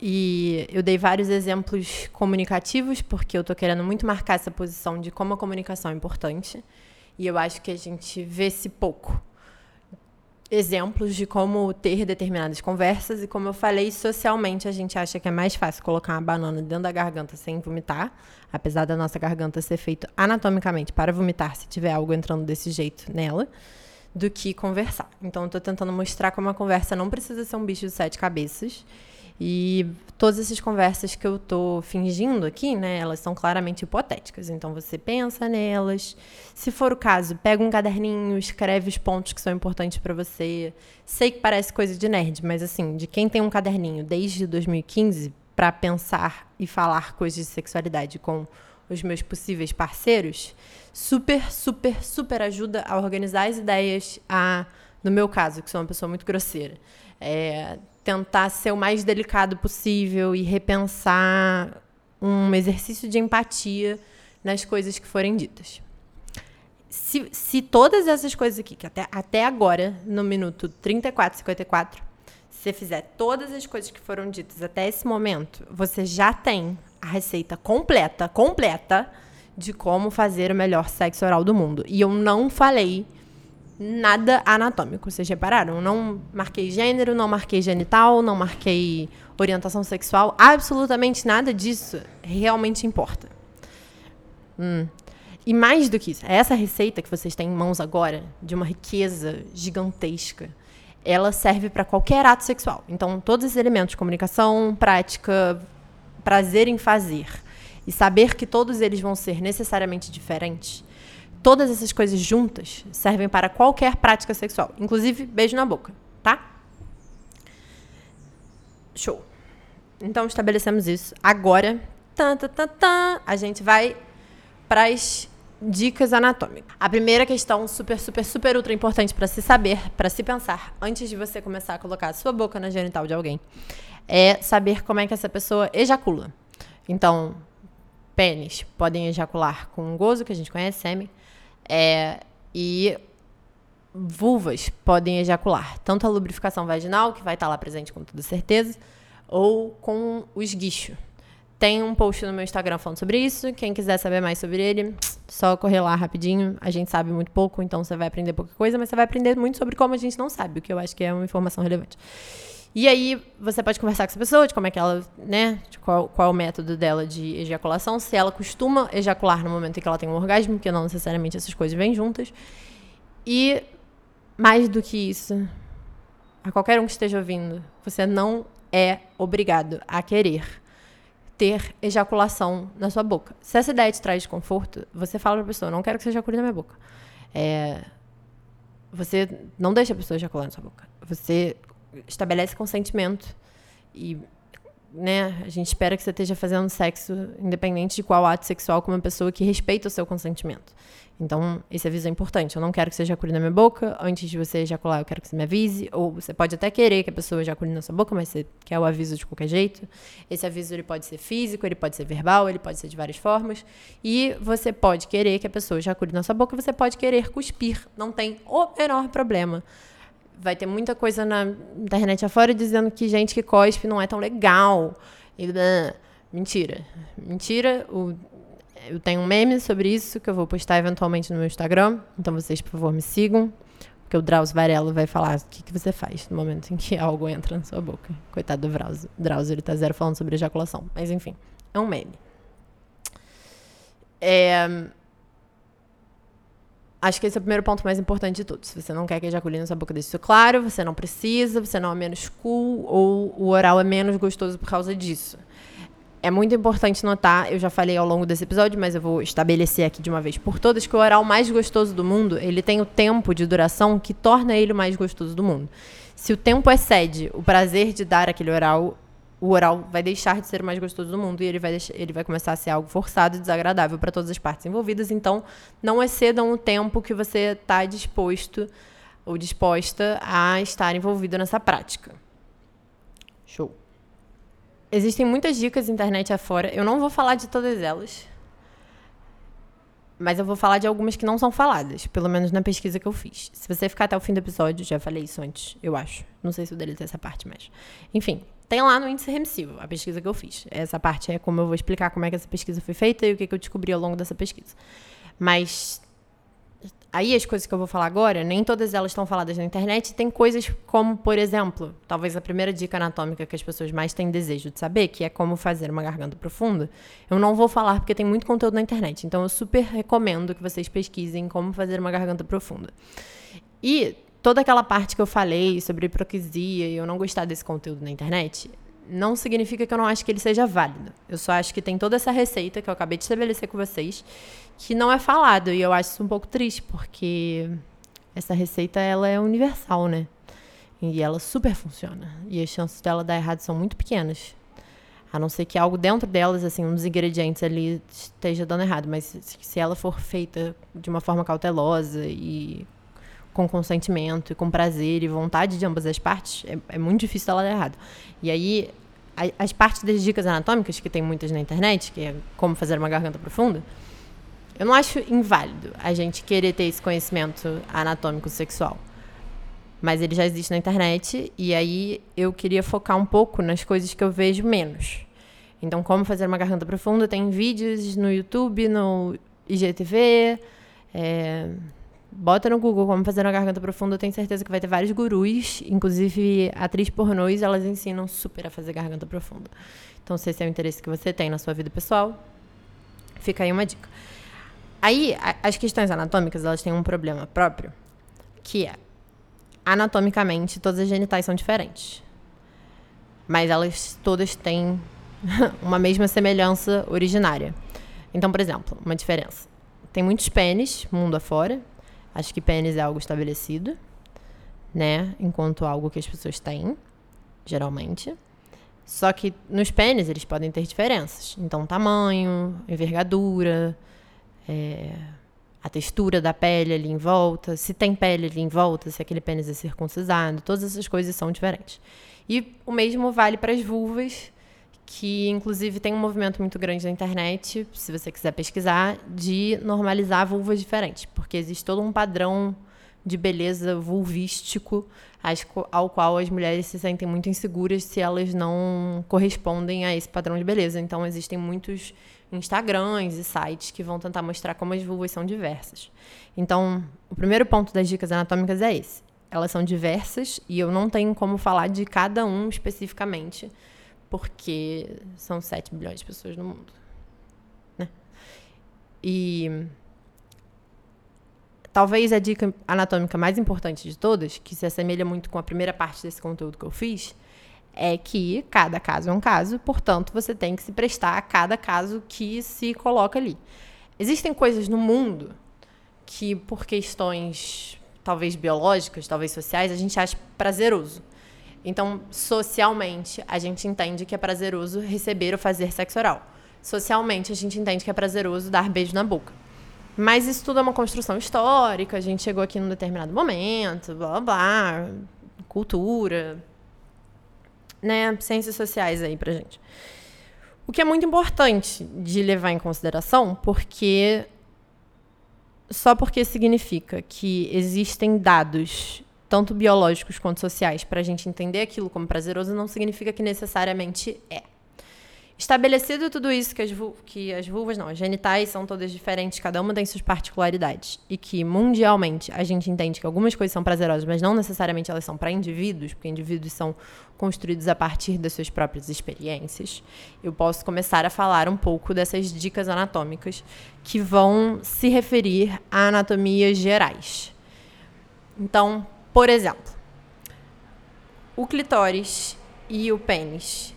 E eu dei vários exemplos comunicativos, porque eu tô querendo muito marcar essa posição de como a comunicação é importante. E eu acho que a gente vê-se pouco exemplos de como ter determinadas conversas e como eu falei, socialmente a gente acha que é mais fácil colocar uma banana dentro da garganta sem vomitar, apesar da nossa garganta ser feita anatomicamente para vomitar se tiver algo entrando desse jeito nela, do que conversar. Então eu tô tentando mostrar como a conversa não precisa ser um bicho de sete cabeças e todas essas conversas que eu tô fingindo aqui, né, elas são claramente hipotéticas. Então você pensa nelas. Se for o caso, pega um caderninho, escreve os pontos que são importantes para você. Sei que parece coisa de nerd, mas assim, de quem tem um caderninho desde 2015 para pensar e falar coisas de sexualidade com os meus possíveis parceiros, super, super, super ajuda a organizar as ideias, a, no meu caso, que sou uma pessoa muito grosseira, é, tentar ser o mais delicado possível e repensar um exercício de empatia nas coisas que forem ditas. Se, se todas essas coisas aqui, que até, até agora, no minuto 34, 54, se você fizer todas as coisas que foram ditas até esse momento, você já tem a receita completa, completa, de como fazer o melhor sexo oral do mundo. E eu não falei nada anatômico, vocês repararam? Não marquei gênero, não marquei genital, não marquei orientação sexual, absolutamente nada disso realmente importa. Hum. E mais do que isso, essa receita que vocês têm em mãos agora, de uma riqueza gigantesca, ela serve para qualquer ato sexual. Então, todos esses elementos, comunicação, prática, prazer em fazer, e saber que todos eles vão ser necessariamente diferentes, todas essas coisas juntas servem para qualquer prática sexual, inclusive beijo na boca, tá? Show. Então estabelecemos isso. Agora, tan, tan, tan, tan, a gente vai para as dicas anatômicas. A primeira questão, super, super, super ultra importante para se saber, para se pensar, antes de você começar a colocar a sua boca na genital de alguém, é saber como é que essa pessoa ejacula. Então, pênis podem ejacular com gozo, que a gente conhece, sêmen, é, e vulvas podem ejacular tanto a lubrificação vaginal, que vai estar lá presente com toda certeza, ou com o esguicho. Tem um post no meu Instagram falando sobre isso. Quem quiser saber mais sobre ele, só correr lá rapidinho. A gente sabe muito pouco, então você vai aprender pouca coisa, mas você vai aprender muito sobre como a gente não sabe, o que eu acho que é uma informação relevante. E aí você pode conversar com essa pessoa de como é que ela, né, de qual, qual é o método dela de ejaculação, se ela costuma ejacular no momento em que ela tem um orgasmo, porque não necessariamente essas coisas vêm juntas. E mais do que isso, a qualquer um que esteja ouvindo, você não é obrigado a querer ter ejaculação na sua boca. Se essa ideia te traz desconforto, você fala pra pessoa, não quero que você ejacule na minha boca. É, você não deixa a pessoa ejacular na sua boca. Você estabelece consentimento e né, a gente espera que você esteja fazendo sexo, independente de qual ato sexual, com uma pessoa que respeita o seu consentimento. Então, esse aviso é importante. Eu não quero que você ejacule na minha boca. Antes de você ejacular, eu quero que você me avise. Ou você pode até querer que a pessoa ejacule na sua boca, mas você quer o aviso de qualquer jeito. Esse aviso ele pode ser físico, ele pode ser verbal, ele pode ser de várias formas. E você pode querer que a pessoa ejacule na sua boca, você pode querer cuspir. Não tem o menor problema vai ter muita coisa na internet afora dizendo que gente que cospe não é tão legal. E, mentira. Mentira. O, eu tenho um meme sobre isso que eu vou postar eventualmente no meu Instagram. Então vocês, por favor, me sigam. Porque o Drauzio Varelo vai falar o que, que você faz no momento em que algo entra na sua boca. Coitado do Drauzio. Drauzio, ele tá zero falando sobre ejaculação. Mas enfim, é um meme. É, Acho que esse é o primeiro ponto mais importante de todos. Se você não quer que ejacule na sua boca, deixe isso claro. Você não precisa, você não é menos cool ou o oral é menos gostoso por causa disso. É muito importante notar, eu já falei ao longo desse episódio, mas eu vou estabelecer aqui de uma vez por todas que o oral mais gostoso do mundo, ele tem o tempo de duração que torna ele o mais gostoso do mundo. Se o tempo excede o prazer de dar aquele oral, o oral vai deixar de ser o mais gostoso do mundo e ele vai, deixar, ele vai começar a ser algo forçado e desagradável para todas as partes envolvidas. Então, não excedam o tempo que você está disposto ou disposta a estar envolvido nessa prática. Show. Existem muitas dicas internet afora. Eu não vou falar de todas elas. Mas eu vou falar de algumas que não são faladas, pelo menos na pesquisa que eu fiz. Se você ficar até o fim do episódio, já falei isso antes, eu acho. Não sei se eu deletei essa parte, mas. Enfim, tem lá no índice remissivo, a pesquisa que eu fiz. Essa parte é como eu vou explicar como é que essa pesquisa foi feita e o que, que eu descobri ao longo dessa pesquisa. Mas aí as coisas que eu vou falar agora, nem todas elas estão faladas na internet. Tem coisas como, por exemplo, talvez a primeira dica anatômica que as pessoas mais têm desejo de saber, que é como fazer uma garganta profunda. Eu não vou falar porque tem muito conteúdo na internet. Então eu super recomendo que vocês pesquisem como fazer uma garganta profunda. E toda aquela parte que eu falei sobre hipocrisia e eu não gostar desse conteúdo na internet, não significa que eu não acho que ele seja válido. Eu só acho que tem toda essa receita que eu acabei de estabelecer com vocês que não é falado e eu acho isso um pouco triste porque essa receita ela é universal, né? E ela super funciona. E as chances dela dar errado são muito pequenas. A não ser que algo dentro delas, assim, um dos ingredientes ali esteja dando errado. Mas se, ela for feita de uma forma cautelosa e com consentimento e com prazer e vontade de ambas as partes, é, é muito difícil ela dar errado. E aí, a, as partes das dicas anatômicas, que tem muitas na internet, que é como fazer uma garganta profunda, eu não acho inválido a gente querer ter esse conhecimento anatômico sexual. Mas ele já existe na internet e aí eu queria focar um pouco nas coisas que eu vejo menos. Então, como fazer uma garganta profunda, tem vídeos no YouTube, no IGTV. É, bota no Google como fazer uma garganta profunda, eu tenho certeza que vai ter vários gurus, inclusive atriz pornôs, elas ensinam super a fazer garganta profunda. Então, se esse é o interesse que você tem na sua vida pessoal, fica aí uma dica. Aí, as questões anatômicas, elas têm um problema próprio, que é anatomicamente, todas as genitais são diferentes. Mas elas todas têm uma mesma semelhança originária. Então, por exemplo, uma diferença. Tem muitos pênis mundo afora. Acho que pênis é algo estabelecido, né? Enquanto algo que as pessoas têm, geralmente. Só que nos pênis eles podem ter diferenças. Então, tamanho, envergadura, é, a textura da pele ali em volta, se tem pele ali em volta, se aquele pênis é circuncisado, todas essas coisas são diferentes. E o mesmo vale para as vulvas, que inclusive tem um movimento muito grande na internet, se você quiser pesquisar, de normalizar vulvas diferentes, porque existe todo um padrão de beleza vulvístico ao qual as mulheres se sentem muito inseguras se elas não correspondem a esse padrão de beleza. Então existem muitos Instagrams e sites que vão tentar mostrar como as vulvas são diversas. Então, o primeiro ponto das dicas anatômicas é esse. Elas são diversas e eu não tenho como falar de cada um especificamente, porque são 7 bilhões de pessoas no mundo. Né? E talvez a dica anatômica mais importante de todas, que se assemelha muito com a primeira parte desse conteúdo que eu fiz, é que cada caso é um caso, portanto, você tem que se prestar a cada caso que se coloca ali. Existem coisas no mundo que, por questões talvez biológicas, talvez sociais, a gente acha prazeroso. Então, socialmente, a gente entende que é prazeroso receber ou fazer sexo oral. Socialmente, a gente entende que é prazeroso dar beijo na boca. Mas isso tudo é uma construção histórica, a gente chegou aqui num determinado momento, blá blá, cultura, né, ciências sociais aí pra gente. O que é muito importante de levar em consideração, porque só porque significa que existem dados, tanto biológicos quanto sociais, para a gente entender aquilo como prazeroso, não significa que necessariamente é. Estabelecido tudo isso, que as, que as vulvas, não, as genitais são todas diferentes, cada uma tem suas particularidades, e que mundialmente a gente entende que algumas coisas são prazerosas, mas não necessariamente elas são para indivíduos, porque indivíduos são construídos a partir das suas próprias experiências, eu posso começar a falar um pouco dessas dicas anatômicas que vão se referir a anatomias gerais. Então, por exemplo, o clitóris e o pênis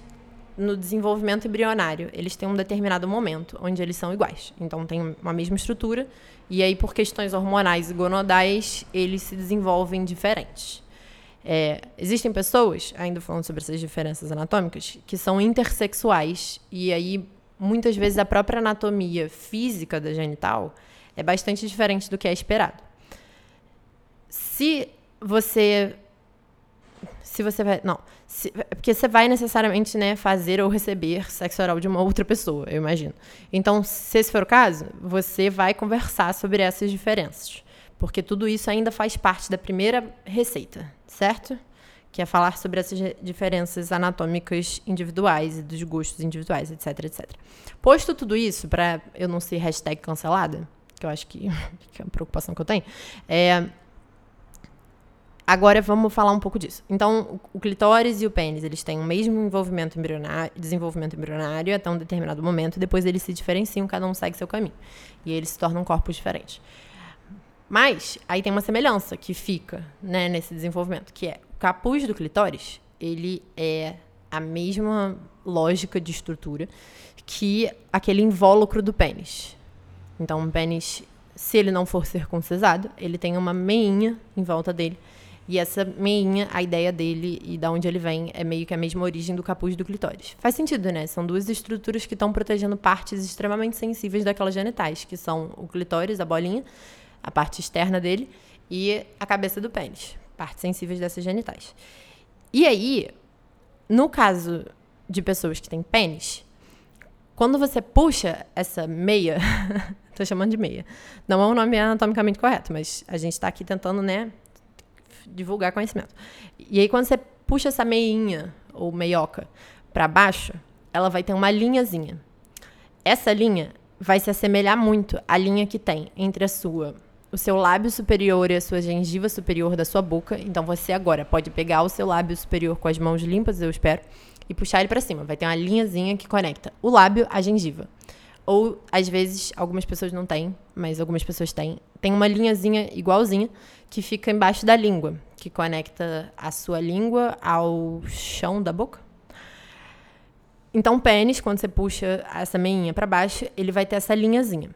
no desenvolvimento embrionário, eles têm um determinado momento onde eles são iguais. Então, tem uma mesma estrutura, e aí, por questões hormonais e gonodais, eles se desenvolvem diferentes. É, existem pessoas, ainda falando sobre essas diferenças anatômicas, que são intersexuais, e aí, muitas vezes, a própria anatomia física da genital é bastante diferente do que é esperado. Se você se você vai. Não. Se, porque você vai necessariamente né, fazer ou receber sexo oral de uma outra pessoa, eu imagino. Então, se esse for o caso, você vai conversar sobre essas diferenças. Porque tudo isso ainda faz parte da primeira receita, certo? Que é falar sobre essas diferenças anatômicas individuais e dos gostos individuais, etc, etc. Posto tudo isso, para eu não ser hashtag cancelada, que eu acho que, que é uma preocupação que eu tenho, é, Agora vamos falar um pouco disso. Então, o, clitóris e o pênis, eles têm o mesmo envolvimento embrionário, desenvolvimento embrionário até um determinado momento, depois eles se diferenciam, cada um segue seu caminho. E eles se tornam corpos diferentes. Mas aí tem uma semelhança que fica, né, nesse desenvolvimento, que é o capuz do clitóris, ele é a mesma lógica de estrutura que aquele invólucro do pênis. Então, o pênis, se ele não for circuncisado, ele tem uma meinha em volta dele E essa meinha, a ideia dele e da onde ele vem é meio que a mesma origem do capuz do clitóris. Faz sentido, né? São duas estruturas que estão protegendo partes extremamente sensíveis daquelas genitais, que são o clitóris, a bolinha, a parte externa dele, e a cabeça do pênis, partes sensíveis dessas genitais. E aí, no caso de pessoas que têm pênis, quando você puxa essa meia, tô chamando de meia, não é um nome anatomicamente correto, mas a gente está aqui tentando, né, divulgar conhecimento. E aí, quando você puxa essa meinha, ou meioca, para baixo, ela vai ter uma linhazinha. Essa linha vai se assemelhar muito à linha que tem entre a sua o seu lábio superior e a sua gengiva superior da sua boca. Então você agora pode pegar o seu lábio superior com as mãos limpas, eu espero, e puxar ele para cima. Vai ter uma linhazinha que conecta o lábio à gengiva. Ou às vezes algumas pessoas não têm, mas algumas pessoas têm. Tem uma linhazinha igualzinha que fica embaixo da língua, que conecta a sua língua ao chão da boca. Então, o pênis, quando você puxa essa meinha para baixo, ele vai ter essa linhazinha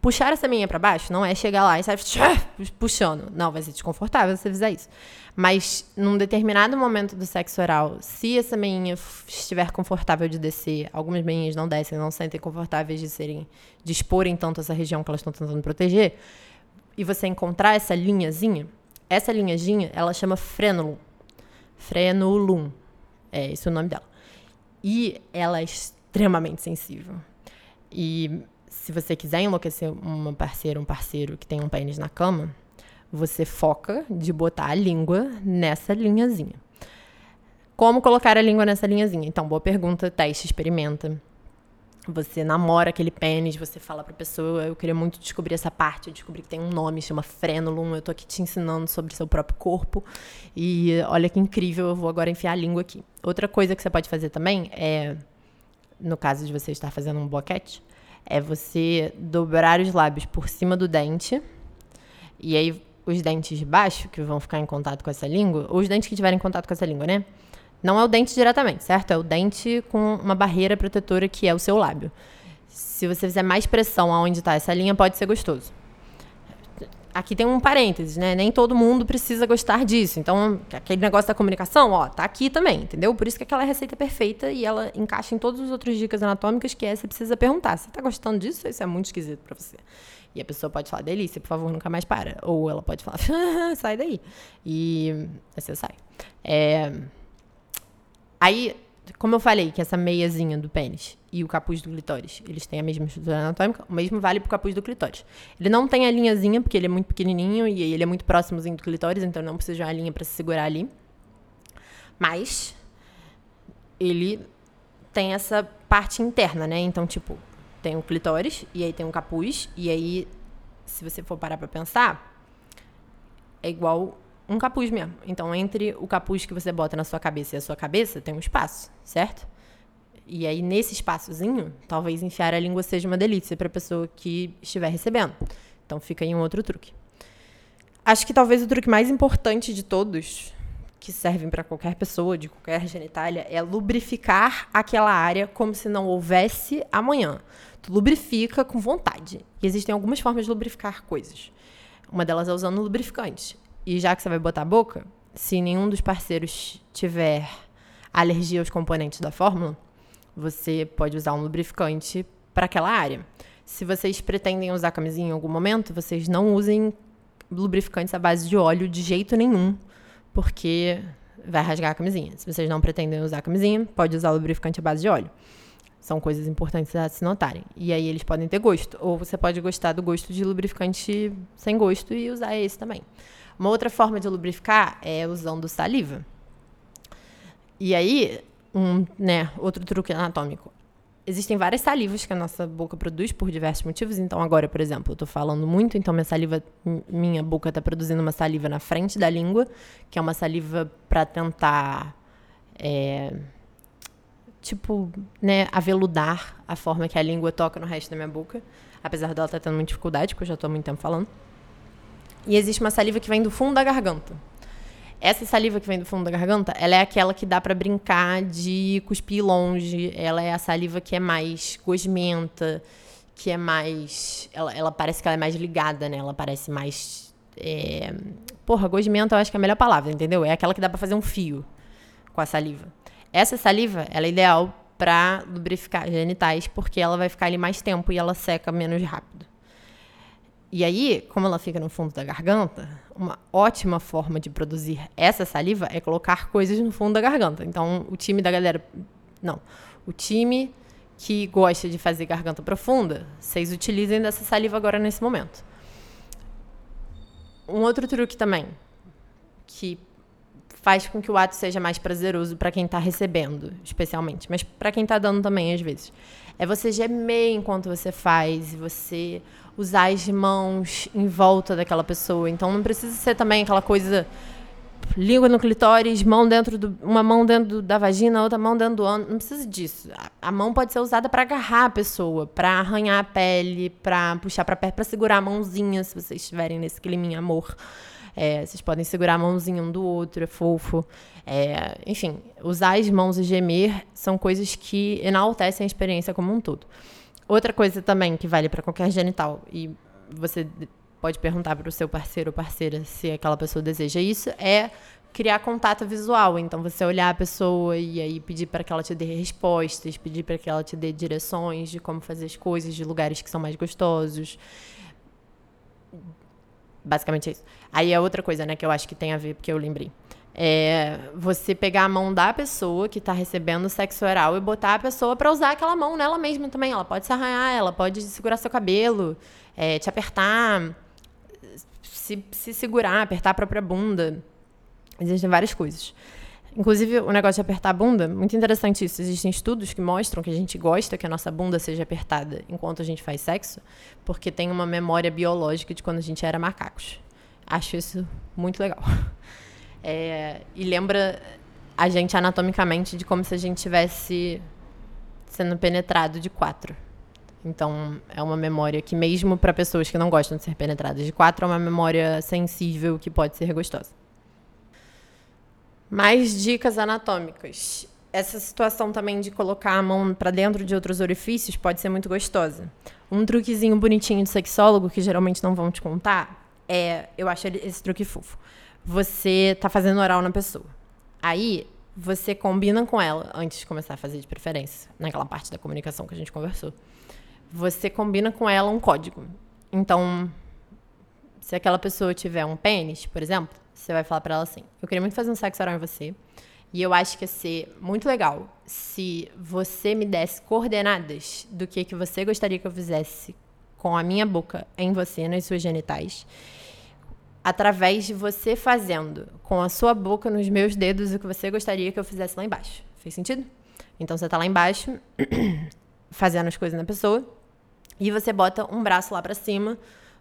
puxar essa meinha para baixo não é chegar lá e sair puxando. Não, vai ser desconfortável se você fizer isso. Mas num determinado momento do sexo oral, se essa meinha estiver confortável de descer, algumas meinhas não descem, não sentem confortáveis de serem de exporem tanto essa região que elas estão tentando proteger, e você encontrar essa linhazinha, essa linhazinha, ela chama frenulum. Frenulum. É esse é o nome dela. E ela é extremamente sensível. E se você quiser enlouquecer uma parceira, um parceiro que tem um pênis na cama, você foca de botar a língua nessa linhazinha. Como colocar a língua nessa linhazinha? Então, boa pergunta, teste, experimenta. Você namora aquele pênis, você fala pra pessoa, eu queria muito descobrir essa parte, eu descobri que tem um nome, chama frenulum, eu tô aqui te ensinando sobre seu próprio corpo. E olha que incrível, eu vou agora enfiar a língua aqui. Outra coisa que você pode fazer também é, no caso de você estar fazendo um boquete, é você dobrar os lábios por cima do dente. E aí, os dentes de baixo, que vão ficar em contato com essa língua, ou os dentes que tiverem contato com essa língua, né? Não é o dente diretamente, certo? É o dente com uma barreira protetora que é o seu lábio. Se você fizer mais pressão aonde está essa linha, pode ser gostoso aqui tem um parênteses, né? Nem todo mundo precisa gostar disso. Então, aquele negócio da comunicação, ó, tá aqui também, entendeu? Por isso que aquela receita é perfeita e ela encaixa em todas as outras dicas anatômicas que é você precisa perguntar. Você tá gostando disso? Isso é muito esquisito para você. E a pessoa pode falar, delícia, por favor, nunca mais para. Ou ela pode falar, sai daí. E você sai. É... Aí, como eu falei, que essa meiazinha do pênis e o capuz do clitóris, eles têm a mesma estrutura anatômica, o mesmo vale pro capuz do clitóris. Ele não tem a linhazinha, porque ele é muito pequenininho e ele é muito próximozinho do clitóris, então não precisa de uma linha para se segurar ali. Mas ele tem essa parte interna, né? Então, tipo, tem o clitóris e aí tem um capuz e aí se você for parar para pensar, é igual um capuz mesmo. Então, entre o capuz que você bota na sua cabeça e a sua cabeça, tem um espaço, certo? E aí, nesse espaçozinho, talvez enfiar a língua seja uma delícia para a pessoa que estiver recebendo. Então, fica aí um outro truque. Acho que talvez o truque mais importante de todos, que servem para qualquer pessoa, de qualquer genitália, é lubrificar aquela área como se não houvesse amanhã. Tu lubrifica com vontade. E existem algumas formas de lubrificar coisas. Uma delas é usando lubrificante. E já que você vai botar a boca, se nenhum dos parceiros tiver alergia aos componentes da fórmula, você pode usar um lubrificante para aquela área. Se vocês pretendem usar camisinha em algum momento, vocês não usem lubrificantes à base de óleo de jeito nenhum, porque vai rasgar a camisinha. Se vocês não pretendem usar camisinha, pode usar lubrificante à base de óleo. São coisas importantes a se notarem. E aí eles podem ter gosto. Ou você pode gostar do gosto de lubrificante sem gosto e usar esse também. Uma outra forma de lubrificar é usando saliva. E aí, um, né, outro truque anatômico. Existem várias salivas que a nossa boca produz por diversos motivos. Então, agora, por exemplo, eu tô falando muito, então minha saliva, minha boca está produzindo uma saliva na frente da língua, que é uma saliva para tentar, é, tipo, né, aveludar a forma que a língua toca no resto da minha boca. Apesar dela estar tá tendo muita dificuldade, porque eu já estou há muito tempo falando. E existe uma saliva que vem do fundo da garganta. Essa saliva que vem do fundo da garganta, ela é aquela que dá para brincar de cuspir longe. Ela é a saliva que é mais gosmenta, que é mais. Ela, ela parece que ela é mais ligada, né? Ela parece mais É, porra, gosmenta eu acho que é a melhor palavra, entendeu? É aquela que dá pra fazer um fio com a saliva. Essa saliva, ela é ideal para lubrificar genitais, porque ela vai ficar ali mais tempo e ela seca menos rápido. E aí, como ela fica no fundo da garganta, uma ótima forma de produzir essa saliva é colocar coisas no fundo da garganta. Então, o time da galera. Não. O time que gosta de fazer garganta profunda, vocês utilizem dessa saliva agora nesse momento. Um outro truque também, que faz com que o ato seja mais prazeroso para quem está recebendo, especialmente, mas para quem está dando também às vezes. É você gemer enquanto você faz, você usar as mãos em volta daquela pessoa. Então não precisa ser também aquela coisa língua no clitóris, mão dentro do, uma mão dentro da vagina, outra mão dentro do ânus. Não precisa disso. A, a mão pode ser usada para agarrar a pessoa, para arranhar a pele, para puxar para perto, para segurar a mãozinha, se vocês estiverem nesse climinha amor. É, vocês podem segurar a mãozinha um do outro, é fofo. É, enfim, usar as mãos e gemer são coisas que enaltecem a experiência como um todo. Outra coisa também que vale para qualquer genital, e você pode perguntar para o seu parceiro ou parceira se aquela pessoa deseja isso, é criar contato visual. Então, você olhar a pessoa e aí pedir para que ela te dê respostas, pedir para que ela te dê direções de como fazer as coisas, de lugares que são mais gostosos. Basicamente é isso. Aí é outra coisa, né, que eu acho que tem a ver, porque eu lembrei. É você pegar a mão da pessoa que está recebendo sexo oral e botar a pessoa para usar aquela mão nela mesma também. Ela pode se arranhar, ela pode segurar seu cabelo, é, te apertar, se, se segurar, apertar a própria bunda. Existem várias coisas. Inclusive, o negócio de apertar a bunda, muito interessante isso. Existem estudos que mostram que a gente gosta que a nossa bunda seja apertada enquanto a gente faz sexo, porque tem uma memória biológica de quando a gente era macacos. Acho isso muito legal. É, e lembra a gente anatomicamente de como se a gente tivesse sendo penetrado de quatro. Então, é uma memória que, mesmo para pessoas que não gostam de ser penetradas de quatro, é uma memória sensível que pode ser gostosa. Mais dicas anatômicas. Essa situação também de colocar a mão para dentro de outros orifícios pode ser muito gostosa. Um truquezinho bonitinho de sexólogo, que geralmente não vão te contar, é. Eu acho esse truque fofo. Você tá fazendo oral na pessoa. Aí, você combina com ela, antes de começar a fazer de preferência, naquela parte da comunicação que a gente conversou. Você combina com ela um código. Então, se aquela pessoa tiver um pênis, por exemplo, você vai falar para ela assim: Eu queria muito fazer um sexo oral em você. E eu acho que ia ser muito legal se você me desse coordenadas do que, que você gostaria que eu fizesse com a minha boca em você, nas suas genitais, através de você fazendo com a sua boca nos meus dedos o que você gostaria que eu fizesse lá embaixo. Fez sentido? Então você tá lá embaixo, fazendo as coisas na pessoa, e você bota um braço lá para cima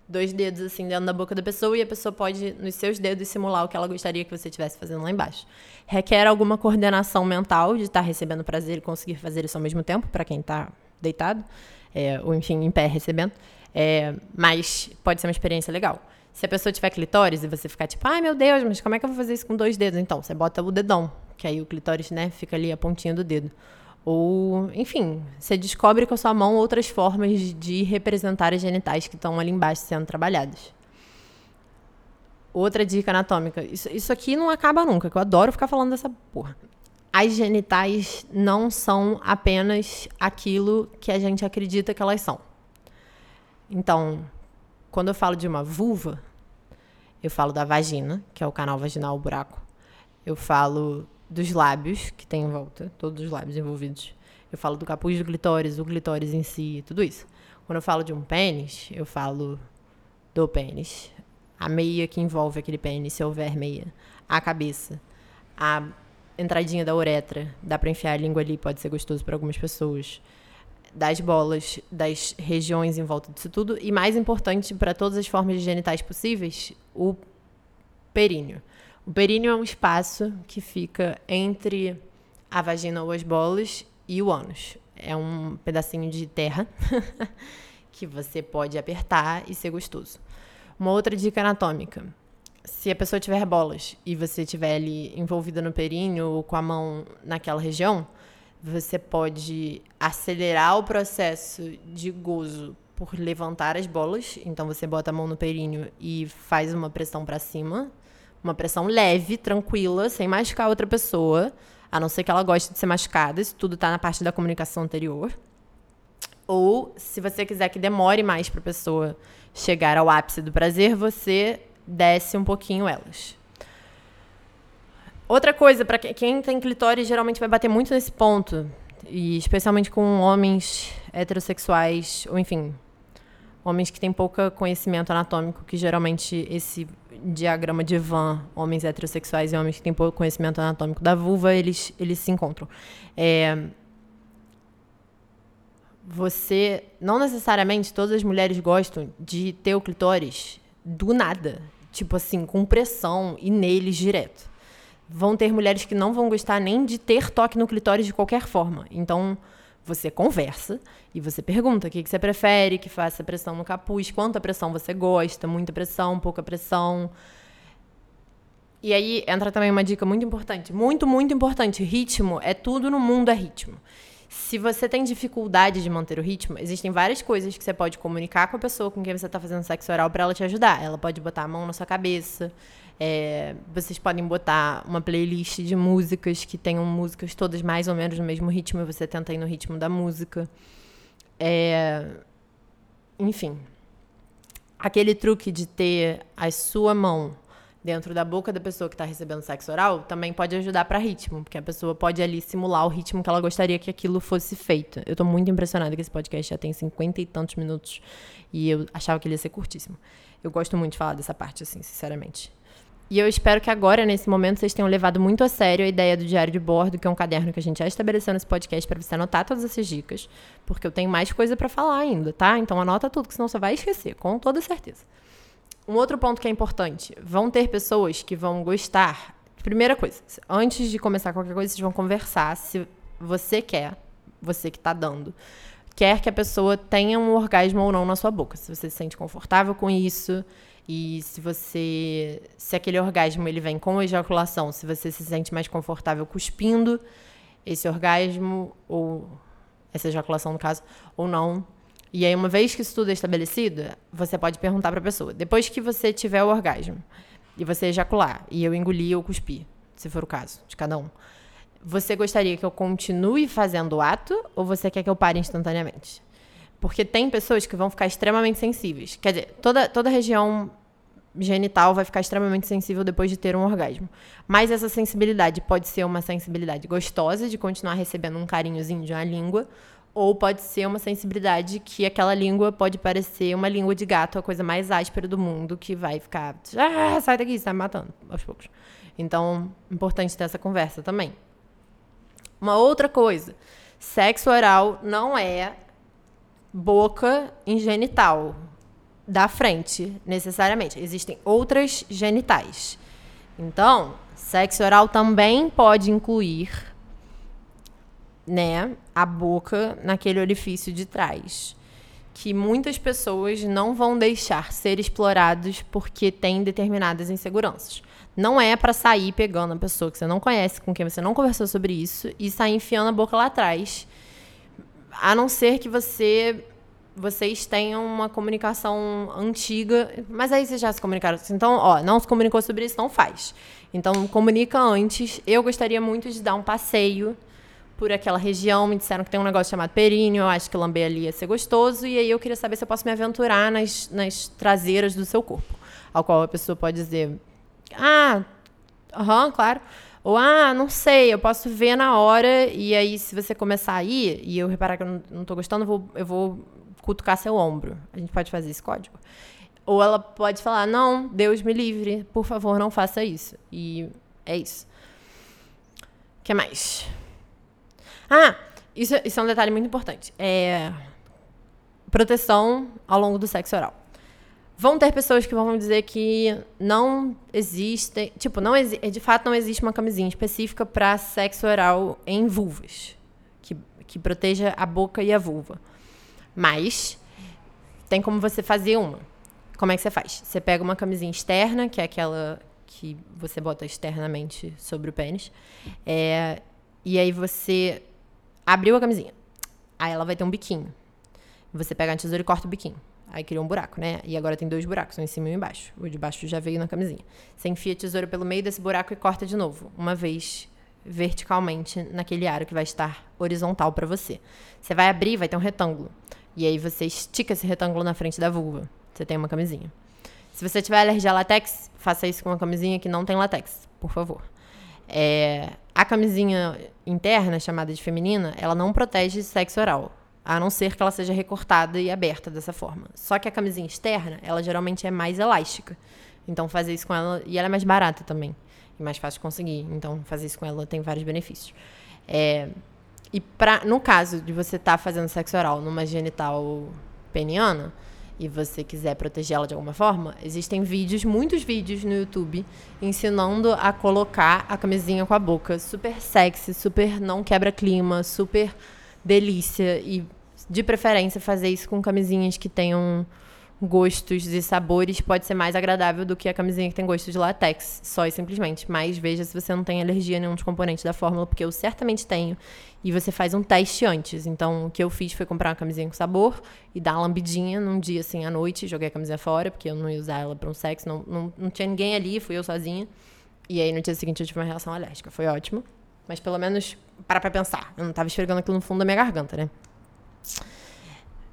dois dedos assim dentro da boca da pessoa e a pessoa pode, nos seus dedos, simular o que ela gostaria que você estivesse fazendo lá embaixo. Requer alguma coordenação mental de estar recebendo prazer e conseguir fazer isso ao mesmo tempo, para quem está deitado, é, ou enfim, em pé recebendo. É, mas pode ser uma experiência legal. Se a pessoa tiver clitóris e você ficar tipo, ai meu Deus, mas como é que eu vou fazer isso com dois dedos? Então, você bota o dedão, que aí o clitóris, né, fica ali a pontinha do dedo. Ou, enfim, você descobre com a sua mão outras formas de representar as genitais que estão ali embaixo sendo trabalhadas. Outra dica anatômica. Isso, isso aqui não acaba nunca, que eu adoro ficar falando dessa porra. As genitais não são apenas aquilo que a gente acredita que elas são. Então, quando eu falo de uma vulva, eu falo da vagina, que é o canal vaginal, o buraco. Eu falo dos lábios que tem em volta, todos os lábios envolvidos. Eu falo do capuz do clitóris, o clitóris em si, tudo isso. Quando eu falo de um pênis, eu falo do pênis. A meia que envolve aquele pênis, se houver meia. A cabeça. A entradinha da uretra. Dá pra enfiar a língua ali, pode ser gostoso para algumas pessoas. Das bolas, das regiões em volta disso tudo. E mais importante, para todas as formas genitais possíveis, o períneo. O períneo é um espaço que fica entre a vagina ou as bolas e o ânus. É um pedacinho de terra que você pode apertar e ser gostoso. Uma outra dica anatômica. Se a pessoa tiver bolas e você estiver ali envolvida no períneo ou com a mão naquela região, você pode acelerar o processo de gozo por levantar as bolas. Então você bota a mão no períneo e faz uma pressão para cima. Uma pressão leve, tranquila, sem machucar outra pessoa. A não ser que ela goste de ser machucada. Isso tudo tá na parte da comunicação anterior. Ou, se você quiser que demore mais para a pessoa chegar ao ápice do prazer, você desce um pouquinho elas. Outra coisa, para quem tem clitóris, geralmente vai bater muito nesse ponto. E especialmente com homens heterossexuais, ou enfim, homens que têm pouco conhecimento anatômico, que geralmente esse diagrama de Van, homens heterossexuais e homens que têm pouco conhecimento anatômico da vulva, eles, eles se encontram. É, você, não necessariamente todas as mulheres gostam de ter o clitóris do nada, tipo assim, com pressão e neles direto. Vão ter mulheres que não vão gostar nem de ter toque no clitóris de qualquer forma. Então, você conversa e você pergunta o que, que você prefere, que faça pressão no capuz, quanta pressão você gosta, muita pressão, pouca pressão. E aí entra também uma dica muito importante, muito, muito importante. Ritmo é tudo no mundo é ritmo. Se você tem dificuldade de manter o ritmo, existem várias coisas que você pode comunicar com a pessoa com quem você está fazendo sexo oral para ela te ajudar. Ela pode botar a mão na sua cabeça, é, vocês podem botar uma playlist de músicas que tenham músicas todas mais ou menos no mesmo ritmo e você tenta ir no ritmo da música. É, enfim. Aquele truque de ter a sua mão dentro da boca da pessoa que está recebendo sexo oral também pode ajudar para ritmo, porque a pessoa pode ali simular o ritmo que ela gostaria que aquilo fosse feito. Eu estou muito impressionada que esse podcast já tem cinquenta e tantos minutos e eu achava que ele ia ser curtíssimo. Eu gosto muito de falar dessa parte, assim, sinceramente. E eu espero que agora, nesse momento, vocês tenham levado muito a sério a ideia do diário de bordo, que é um caderno que a gente já estabeleceu nesse podcast para você anotar todas essas dicas, porque eu tenho mais coisa para falar ainda, tá? Então anota tudo, que senão você vai esquecer, com toda certeza. Um outro ponto que é importante: vão ter pessoas que vão gostar. Primeira coisa, antes de começar qualquer coisa, vocês vão conversar se você quer, você que está dando, quer que a pessoa tenha um orgasmo ou não na sua boca. Se você se sente confortável com isso, e se você. Se aquele orgasmo ele vem com ejaculação, se você se sente mais confortável cuspindo esse orgasmo, ou essa ejaculação no caso, ou não. E aí, uma vez que isso tudo é estabelecido, você pode perguntar para a pessoa: depois que você tiver o orgasmo e você ejacular, e eu engolir ou cuspir, se for o caso, de cada um, você gostaria que eu continue fazendo o ato ou você quer que eu pare instantaneamente? Porque tem pessoas que vão ficar extremamente sensíveis. Quer dizer, toda, toda região genital vai ficar extremamente sensível depois de ter um orgasmo. Mas essa sensibilidade pode ser uma sensibilidade gostosa, de continuar recebendo um carinhozinho de uma língua, ou pode ser uma sensibilidade que aquela língua pode parecer uma língua de gato, a coisa mais áspera do mundo, que vai ficar. Ah, sai daqui, você tá me matando, aos poucos. Então, importante ter essa conversa também. Uma outra coisa: sexo oral não é boca em genital da frente, necessariamente. Existem outras genitais. Então, sexo oral também pode incluir, né, a boca naquele orifício de trás, que muitas pessoas não vão deixar ser explorados porque tem determinadas inseguranças. Não é para sair pegando a pessoa que você não conhece, com quem você não conversou sobre isso e sair enfiando a boca lá atrás. A não ser que você vocês tenham uma comunicação antiga, mas aí vocês já se comunicaram. Então, ó, não se comunicou sobre isso, não faz. Então, comunica antes. Eu gostaria muito de dar um passeio por aquela região. Me disseram que tem um negócio chamado períneo, eu acho que lamber ali ia ser gostoso. E aí eu queria saber se eu posso me aventurar nas, nas traseiras do seu corpo. Ao qual a pessoa pode dizer, ah, aham, claro. Ou, ah, não sei, eu posso ver na hora, e aí, se você começar a ir, e eu reparar que eu não, não tô gostando, eu vou, eu vou cutucar seu ombro. A gente pode fazer esse código. Ou ela pode falar: não, Deus me livre, por favor, não faça isso. E é isso. O que mais? Ah, isso, isso é um detalhe muito importante. É proteção ao longo do sexo oral. Vão ter pessoas que vão dizer que não existe, tipo, não exi de fato não existe uma camisinha específica para sexo oral em vulvas, que, que proteja a boca e a vulva. Mas tem como você fazer uma. Como é que você faz? Você pega uma camisinha externa, que é aquela que você bota externamente sobre o pênis. É, e aí você abriu a camisinha. Aí ela vai ter um biquinho. Você pega a tesoura e corta o biquinho. Aí criou um buraco, né? E agora tem dois buracos, um em cima e um embaixo. O de baixo já veio na camisinha. Você enfia a tesoura pelo meio desse buraco e corta de novo, uma vez verticalmente naquele aro que vai estar horizontal para você. Você vai abrir, vai ter um retângulo. E aí você estica esse retângulo na frente da vulva. Você tem uma camisinha. Se você tiver alergia a latex, faça isso com uma camisinha que não tem latex, por favor. É, a camisinha interna, chamada de feminina, ela não protege sexo oral. A não ser que ela seja recortada e aberta dessa forma. Só que a camisinha externa, ela geralmente é mais elástica. Então, fazer isso com ela. E ela é mais barata também. E mais fácil de conseguir. Então, fazer isso com ela tem vários benefícios. É, e pra, no caso de você estar tá fazendo sexo oral numa genital peniana e você quiser protegê-la de alguma forma, existem vídeos, muitos vídeos no YouTube ensinando a colocar a camisinha com a boca. Super sexy, super não quebra clima, super delícia. E de preferência, fazer isso com camisinhas que tenham gostos e sabores pode ser mais agradável do que a camisinha que tem gosto de látex, só e simplesmente. Mas veja se você não tem alergia a nenhum dos componentes da fórmula, porque eu certamente tenho. E você faz um teste antes. Então, o que eu fiz foi comprar uma camisinha com sabor e dar uma lambidinha num dia assim à noite. Joguei a camisinha fora, porque eu não ia usar ela para um sexo. Não, não, não tinha ninguém ali, fui eu sozinha. E aí no dia seguinte eu tive uma reação alérgica. Foi ótimo. Mas pelo menos para pra pensar. Eu não tava esfregando aquilo no fundo da minha garganta, né?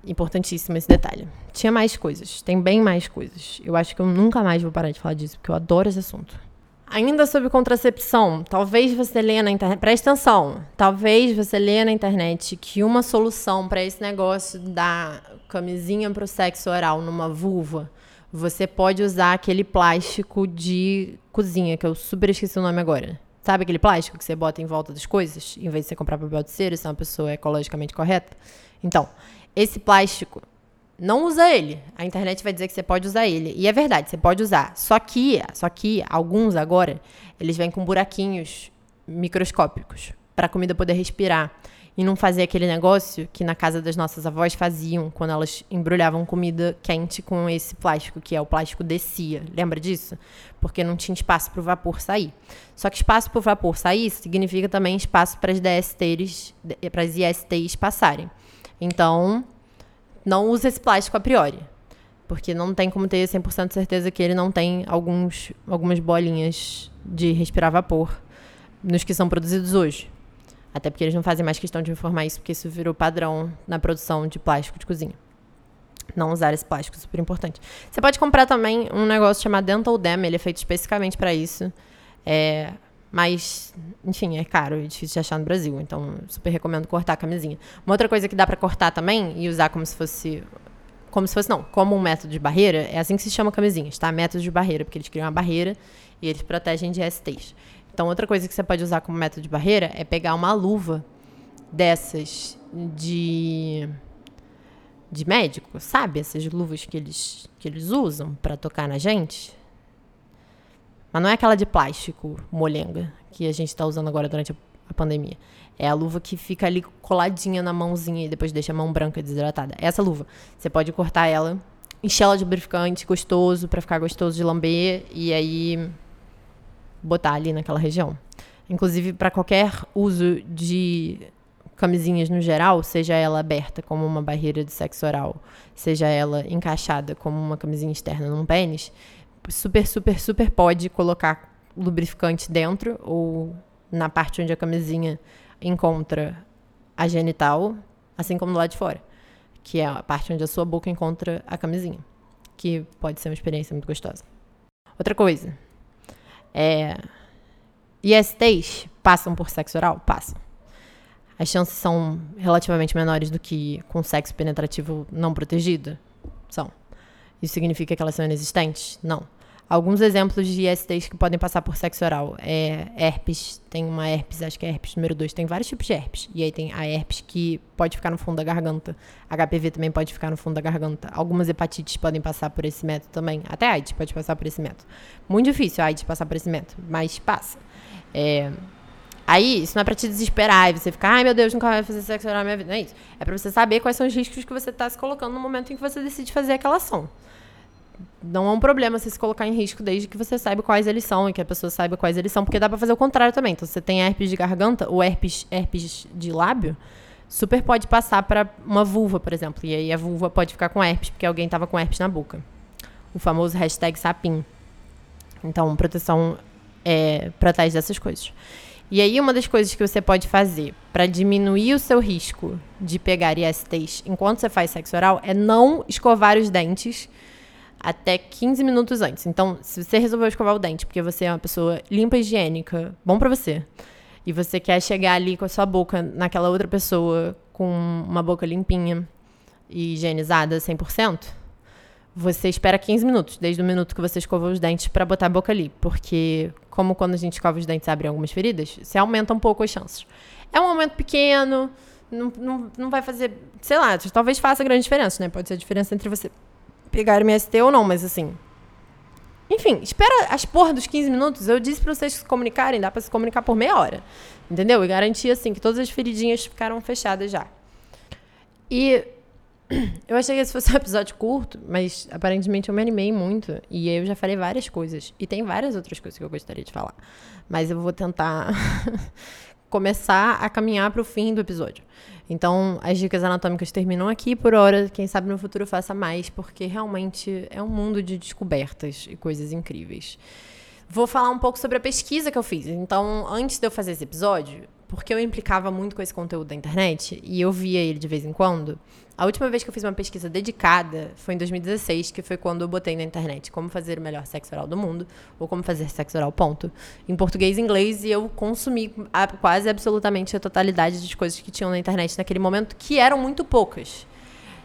Importantíssimo esse detalhe. Tinha mais coisas, tem bem mais coisas. Eu acho que eu nunca mais vou parar de falar disso, porque eu adoro esse assunto. Ainda sobre contracepção, talvez você leia na internet. Presta atenção. Talvez você leia na internet que uma solução para esse negócio da camisinha para o sexo oral numa vulva, você pode usar aquele plástico de cozinha, que eu super esqueci o nome agora. Sabe aquele plástico que você bota em volta das coisas, em vez de você comprar papel de cera, se é uma pessoa ecologicamente correta? Então, esse plástico, não usa ele. A internet vai dizer que você pode usar ele. E é verdade, você pode usar. Só que, só que alguns agora, eles vêm com buraquinhos microscópicos para a comida poder respirar e não fazer aquele negócio que na casa das nossas avós faziam quando elas embrulhavam comida quente com esse plástico, que é o plástico descia. Lembra disso? Porque não tinha espaço para o vapor sair. Só que espaço para o vapor sair significa também espaço para as DSTs, para as ISTs passarem. Então, não use esse plástico a priori. Porque não tem como ter 100% de certeza que ele não tem alguns, algumas bolinhas de respirar vapor nos que são produzidos hoje. Até porque eles não fazem mais questão de informar isso, porque isso virou padrão na produção de plástico de cozinha. Não usar esse plástico, super importante. Você pode comprar também um negócio chamado Dental Dam, ele é feito especificamente para isso. É, mas, enfim, é caro e difícil de achar no Brasil. Então, super recomendo cortar a camisinha. Uma outra coisa que dá para cortar também e usar como se fosse. Como se fosse, não, como um método de barreira, é assim que se chama camisinhas, tá? Método de barreira, porque eles criam uma barreira e eles protegem de STs. Então, outra coisa que você pode usar como método de barreira é pegar uma luva dessas de de médico, sabe? Essas luvas que eles, que eles usam para tocar na gente. Mas não é aquela de plástico molenga que a gente está usando agora durante a pandemia. É a luva que fica ali coladinha na mãozinha e depois deixa a mão branca desidratada. Essa luva. Você pode cortar ela, encher ela de lubrificante gostoso para ficar gostoso de lamber e aí botar ali naquela região. Inclusive para qualquer uso de camisinhas no geral, seja ela aberta como uma barreira de sexo oral, seja ela encaixada como uma camisinha externa num pênis, super, super, super pode colocar lubrificante dentro ou na parte onde a camisinha encontra a genital, assim como do lado de fora, que é a parte onde a sua boca encontra a camisinha, que pode ser uma experiência muito gostosa. Outra coisa, é, ISTs passam por sexo oral? Passam. As chances são relativamente menores do que com sexo penetrativo não protegido? São. Isso significa que elas são inexistentes? Não. Alguns exemplos de ISTs que podem passar por sexo oral. É herpes, tem uma herpes, acho que é herpes número 2, tem vários tipos de herpes. E aí tem a herpes que pode ficar no fundo da garganta. HPV também pode ficar no fundo da garganta. Algumas hepatites podem passar por esse método também. Até AIDS pode passar por esse método. Muito difícil a AIDS passar por esse método, mas passa. É... Aí, isso não é pra te desesperar e você ficar, ai meu Deus, nunca vai fazer sexo na minha vida. Não é isso. É pra você saber quais são os riscos que você tá se colocando no momento em que você decide fazer aquela ação não é um problema você se colocar em risco desde que você saiba quais eles são e que a pessoa saiba quais eles são, porque dá para fazer o contrário também. Então, você tem herpes de garganta ou herpes, herpes de lábio, super pode passar para uma vulva, por exemplo. E aí a vulva pode ficar com herpes, porque alguém estava com herpes na boca. O famoso hashtag sapim. Então, proteção é, protege dessas coisas. E aí, uma das coisas que você pode fazer para diminuir o seu risco de pegar ISTs enquanto você faz sexo oral é não escovar os dentes até 15 minutos antes. Então, se você resolveu escovar o dente porque você é uma pessoa limpa e higiênica, bom para você. E você quer chegar ali com a sua boca naquela outra pessoa com uma boca limpinha e higienizada 100%, você espera 15 minutos, desde o minuto que você escovou os dentes, para botar a boca ali. Porque, como quando a gente escova os dentes abre algumas feridas, você aumenta um pouco as chances. É um aumento pequeno, não, não, não vai fazer, sei lá, talvez faça grande diferença, né? Pode ser a diferença entre você pegar MST ou não, mas assim. Enfim, espera as porra dos 15 minutos. Eu disse pra vocês se comunicarem, dá pra se comunicar por meia hora. Entendeu? E garantir, assim, que todas as feridinhas ficaram fechadas já. E eu achei que esse fosse um episódio curto, mas aparentemente eu me animei muito. E eu já falei várias coisas. E tem várias outras coisas que eu gostaria de falar. Mas eu vou tentar começar a caminhar para o fim do episódio. Então, as dicas anatômicas terminam aqui por hora. Quem sabe no futuro faça mais, porque realmente é um mundo de descobertas e coisas incríveis. Vou falar um pouco sobre a pesquisa que eu fiz. Então, antes de eu fazer esse episódio, porque eu implicava muito com esse conteúdo da internet e eu via ele de vez em quando, a última vez que eu fiz uma pesquisa dedicada foi em 2016, que foi quando eu botei na internet como fazer o melhor sexo oral do mundo, ou como fazer sexo oral, ponto. Em português e inglês, e eu consumi a, quase absolutamente a totalidade das coisas que tinham na internet naquele momento, que eram muito poucas.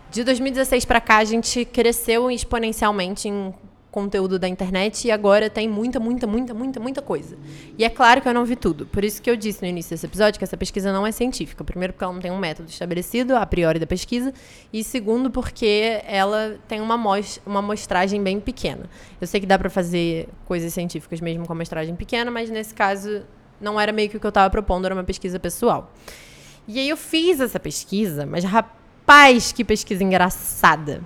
De 2016 para cá, a gente cresceu exponencialmente em conteúdo da internet e agora tem muita, muita, muita, muita, muita coisa. E é claro que eu não vi tudo. Por isso que eu disse no início desse episódio que essa pesquisa não é científica. Primeiro, porque ela não tem um método estabelecido a priori da pesquisa. E segundo, porque ela tem uma, uma amostragem bem pequena. Eu sei que dá para fazer coisas científicas mesmo com amostragem pequena, mas nesse caso não era meio que o que eu estava propondo, era uma pesquisa pessoal. E aí eu fiz essa pesquisa, mas rapaz, que pesquisa engraçada.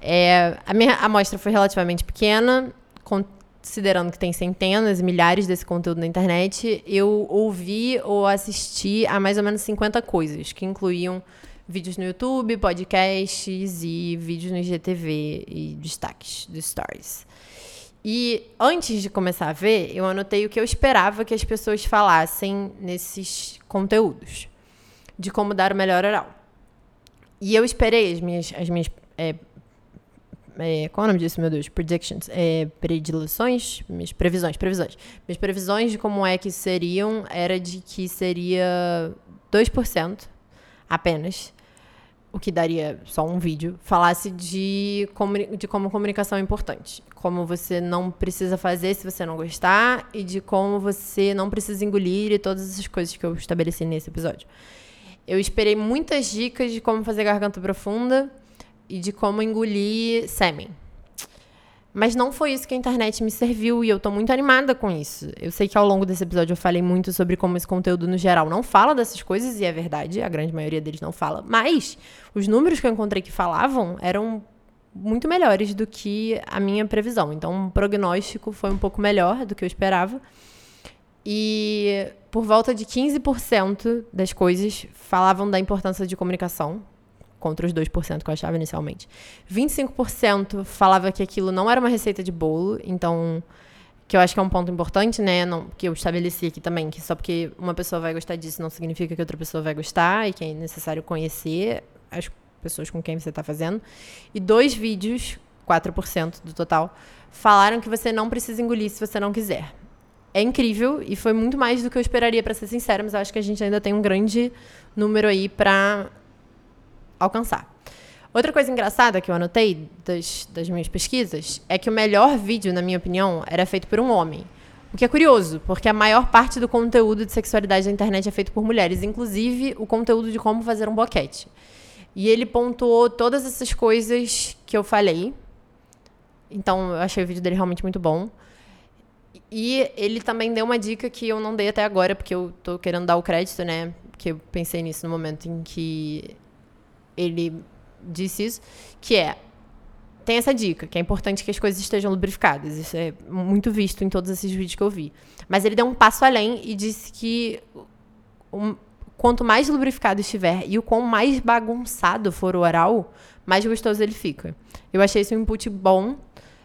É, a minha amostra foi relativamente pequena, considerando que tem centenas, milhares desse conteúdo na internet. Eu ouvi ou assisti a mais ou menos 50 coisas, que incluíam vídeos no YouTube, podcasts e vídeos no IGTV e destaques do Stories. E antes de começar a ver, eu anotei o que eu esperava que as pessoas falassem nesses conteúdos, de como dar o melhor oral. E eu esperei as minhas, as minhas é, é, qual é o nome disso, meu Deus? Predictions. É, predileções? Minhas previsões, previsões. Minhas previsões de como é que seriam era de que seria 2% apenas, o que daria só um vídeo, falasse de, de como comunicação é importante. Como você não precisa fazer se você não gostar e de como você não precisa engolir e todas essas coisas que eu estabeleci nesse episódio. Eu esperei muitas dicas de como fazer garganta profunda e de como engolir sêmen. Mas não foi isso que a internet me serviu e eu tô muito animada com isso. Eu sei que ao longo desse episódio eu falei muito sobre como esse conteúdo no geral não fala dessas coisas e é verdade, a grande maioria deles não fala, mas os números que eu encontrei que falavam eram muito melhores do que a minha previsão. Então, o prognóstico foi um pouco melhor do que eu esperava. E por volta de 15% das coisas falavam da importância de comunicação, contra os 2% que eu achava inicialmente. 25% falava que aquilo não era uma receita de bolo, então que eu acho que é um ponto importante, né, não, que eu estabeleci aqui também, que só porque uma pessoa vai gostar disso não significa que outra pessoa vai gostar e que é necessário conhecer as pessoas com quem você está fazendo. E dois vídeos, 4% do total, falaram que você não precisa engolir se você não quiser. É incrível e foi muito mais do que eu esperaria, para ser sincera, mas eu acho que a gente ainda tem um grande número aí para alcançar. Outra coisa engraçada que eu anotei das, das minhas pesquisas é que o melhor vídeo, na minha opinião, era feito por um homem. O que é curioso, porque a maior parte do conteúdo de sexualidade da internet é feito por mulheres, inclusive o conteúdo de como fazer um boquete. E ele pontuou todas essas coisas que eu falei. Então, eu achei o vídeo dele realmente muito bom. E ele também deu uma dica que eu não dei até agora, porque eu tô querendo dar o crédito, né? Porque eu pensei nisso no momento em que ele disse isso, que é tem essa dica, que é importante que as coisas estejam lubrificadas. Isso é muito visto em todos esses vídeos que eu vi. Mas ele deu um passo além e disse que um, quanto mais lubrificado estiver e o quão mais bagunçado for o oral, mais gostoso ele fica. Eu achei esse um input bom.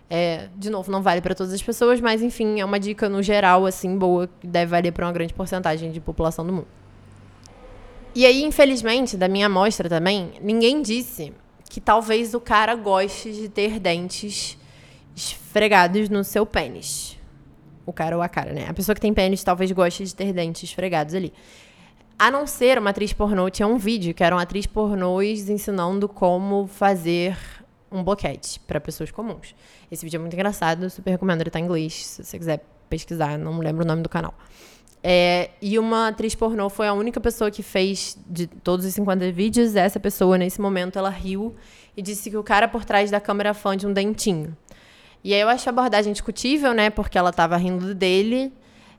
É, de novo, não vale para todas as pessoas, mas enfim, é uma dica no geral, assim, boa, que deve valer para uma grande porcentagem de população do mundo. E aí, infelizmente, da minha amostra também, ninguém disse que talvez o cara goste de ter dentes esfregados no seu pênis. O cara ou a cara, né? A pessoa que tem pênis talvez goste de ter dentes esfregados ali. A não ser uma atriz pornô, tinha um vídeo que era uma atriz pornôs ensinando como fazer um boquete para pessoas comuns. Esse vídeo é muito engraçado, super recomendo, ele tá em inglês, se você quiser pesquisar, não lembro o nome do canal. É, e uma atriz pornô foi a única pessoa que fez de todos os 50 vídeos. Essa pessoa, nesse momento, ela riu e disse que o cara por trás da câmera é fã de um dentinho. E aí eu acho a abordagem discutível, né? Porque ela tava rindo dele.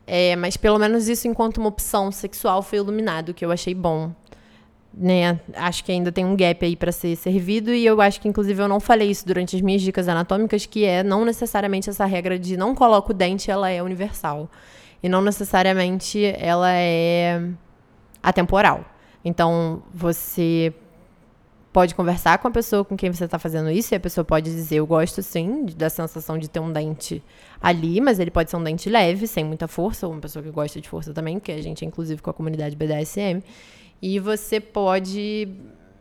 É, mas pelo menos isso, enquanto uma opção sexual, foi iluminado, que eu achei bom. Né? Acho que ainda tem um gap aí para ser servido. E eu acho que, inclusive, eu não falei isso durante as minhas dicas anatômicas, que é não necessariamente essa regra de não coloca o dente, ela é universal. E não necessariamente ela é atemporal. Então, você pode conversar com a pessoa com quem você está fazendo isso, e a pessoa pode dizer, eu gosto sim da sensação de ter um dente ali, mas ele pode ser um dente leve, sem muita força, ou uma pessoa que gosta de força também, que a gente é inclusive com a comunidade BDSM. E você pode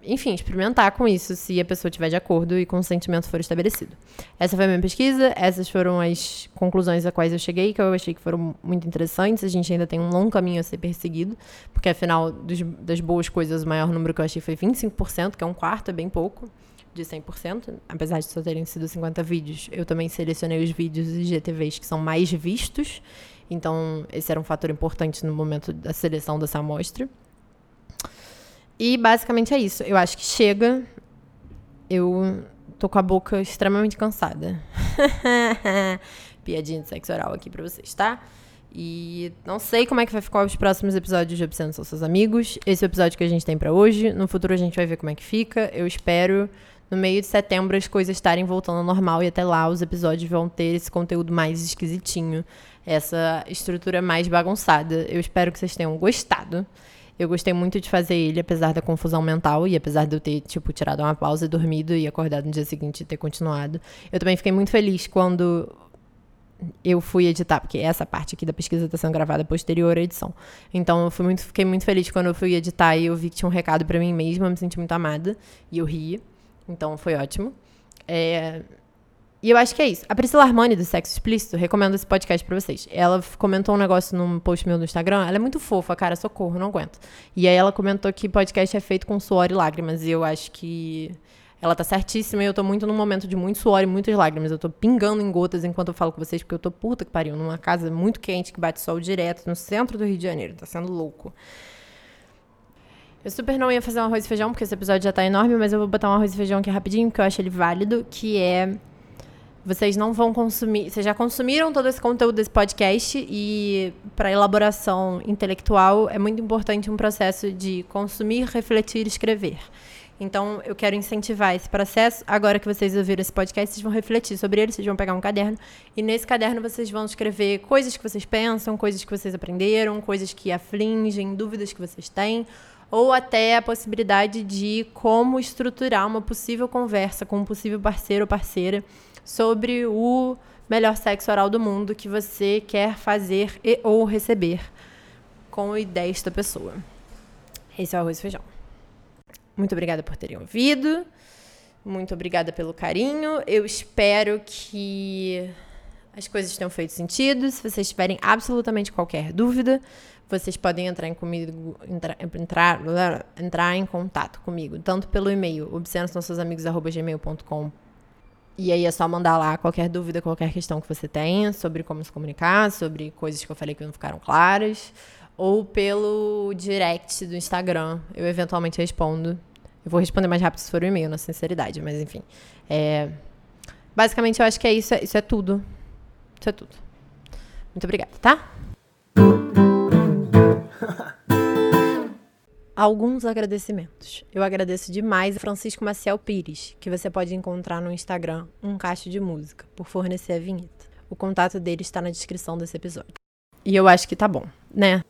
enfim, experimentar com isso se a pessoa estiver de acordo e consentimento for estabelecido. Essa foi a minha pesquisa, essas foram as conclusões a quais eu cheguei, que eu achei que foram muito interessantes. A gente ainda tem um longo caminho a ser perseguido, porque afinal, dos, das boas coisas, o maior número que eu achei foi 25%, que é um quarto, é bem pouco de 100%, apesar de só terem sido 50 vídeos. Eu também selecionei os vídeos e GTVs que são mais vistos, então esse era um fator importante no momento da seleção dessa amostra. E basicamente é isso. Eu acho que chega. Eu tô com a boca extremamente cansada. Piadinha de sexo oral aqui pra vocês, tá? E não sei como é que vai ficar os próximos episódios de Obsceno São Seus Amigos. Esse é o episódio que a gente tem para hoje. No futuro a gente vai ver como é que fica. Eu espero no meio de setembro as coisas estarem voltando ao normal e até lá os episódios vão ter esse conteúdo mais esquisitinho, essa estrutura mais bagunçada. Eu espero que vocês tenham gostado. Eu gostei muito de fazer ele, apesar da confusão mental e apesar de eu ter, tipo, tirado uma pausa dormido e acordado no dia seguinte e ter continuado. Eu também fiquei muito feliz quando eu fui editar, porque essa parte aqui da pesquisa está sendo gravada posterior à edição. Então eu fui muito, fiquei muito feliz quando eu fui editar e eu vi que tinha um recado para mim mesma, eu me senti muito amada e eu ri. Então foi ótimo. É, e eu acho que é isso. A Priscila Armani, do Sexo Explícito, recomendo esse podcast pra vocês. Ela comentou um negócio num post meu no Instagram. Ela é muito fofa, cara, socorro, não aguento. E aí ela comentou que podcast é feito com suor e lágrimas. E eu acho que ela tá certíssima e eu tô muito num momento de muito suor e muitas lágrimas. Eu tô pingando em gotas enquanto eu falo com vocês, porque eu tô puta que pariu, numa casa muito quente que bate sol direto no centro do Rio de Janeiro. Tá sendo louco. Eu super não ia fazer um arroz e feijão, porque esse episódio já tá enorme, mas eu vou botar um arroz e feijão aqui rapidinho, porque eu acho ele válido, que é vocês não vão consumir. Vocês já consumiram todo esse conteúdo desse podcast e para elaboração intelectual é muito importante um processo de consumir, refletir, escrever. Então, eu quero incentivar esse processo. Agora que vocês ouviram esse podcast, vocês vão refletir sobre ele, vocês vão pegar um caderno. E nesse caderno vocês vão escrever coisas que vocês pensam, coisas que vocês aprenderam, coisas que afligem, dúvidas que vocês têm. Ou até a possibilidade de como estruturar uma possível conversa com um possível parceiro ou parceira sobre o melhor sexo oral do mundo que você quer fazer e ou receber com a ideia desta pessoa. Esse é o arroz e feijão. Muito obrigada por terem ouvido. Muito obrigada pelo carinho. Eu espero que as coisas tenham feito sentido. Se vocês tiverem absolutamente qualquer dúvida, vocês podem entrar em comigo, entrar, entrar, entrar em contato comigo, tanto pelo e-mail obscenosnosseus.amigos@gmail.com e aí é só mandar lá qualquer dúvida, qualquer questão que você tenha sobre como se comunicar, sobre coisas que eu falei que não ficaram claras, ou pelo direct do Instagram. Eu eventualmente respondo. Eu vou responder mais rápido se for o e-mail, na sinceridade, mas enfim. É... Basicamente, eu acho que é isso, isso é tudo. Isso é tudo. Muito obrigada, tá? alguns agradecimentos. Eu agradeço demais a Francisco Maciel Pires, que você pode encontrar no Instagram, um cacho de música, por fornecer a vinheta. O contato dele está na descrição desse episódio. E eu acho que tá bom, né?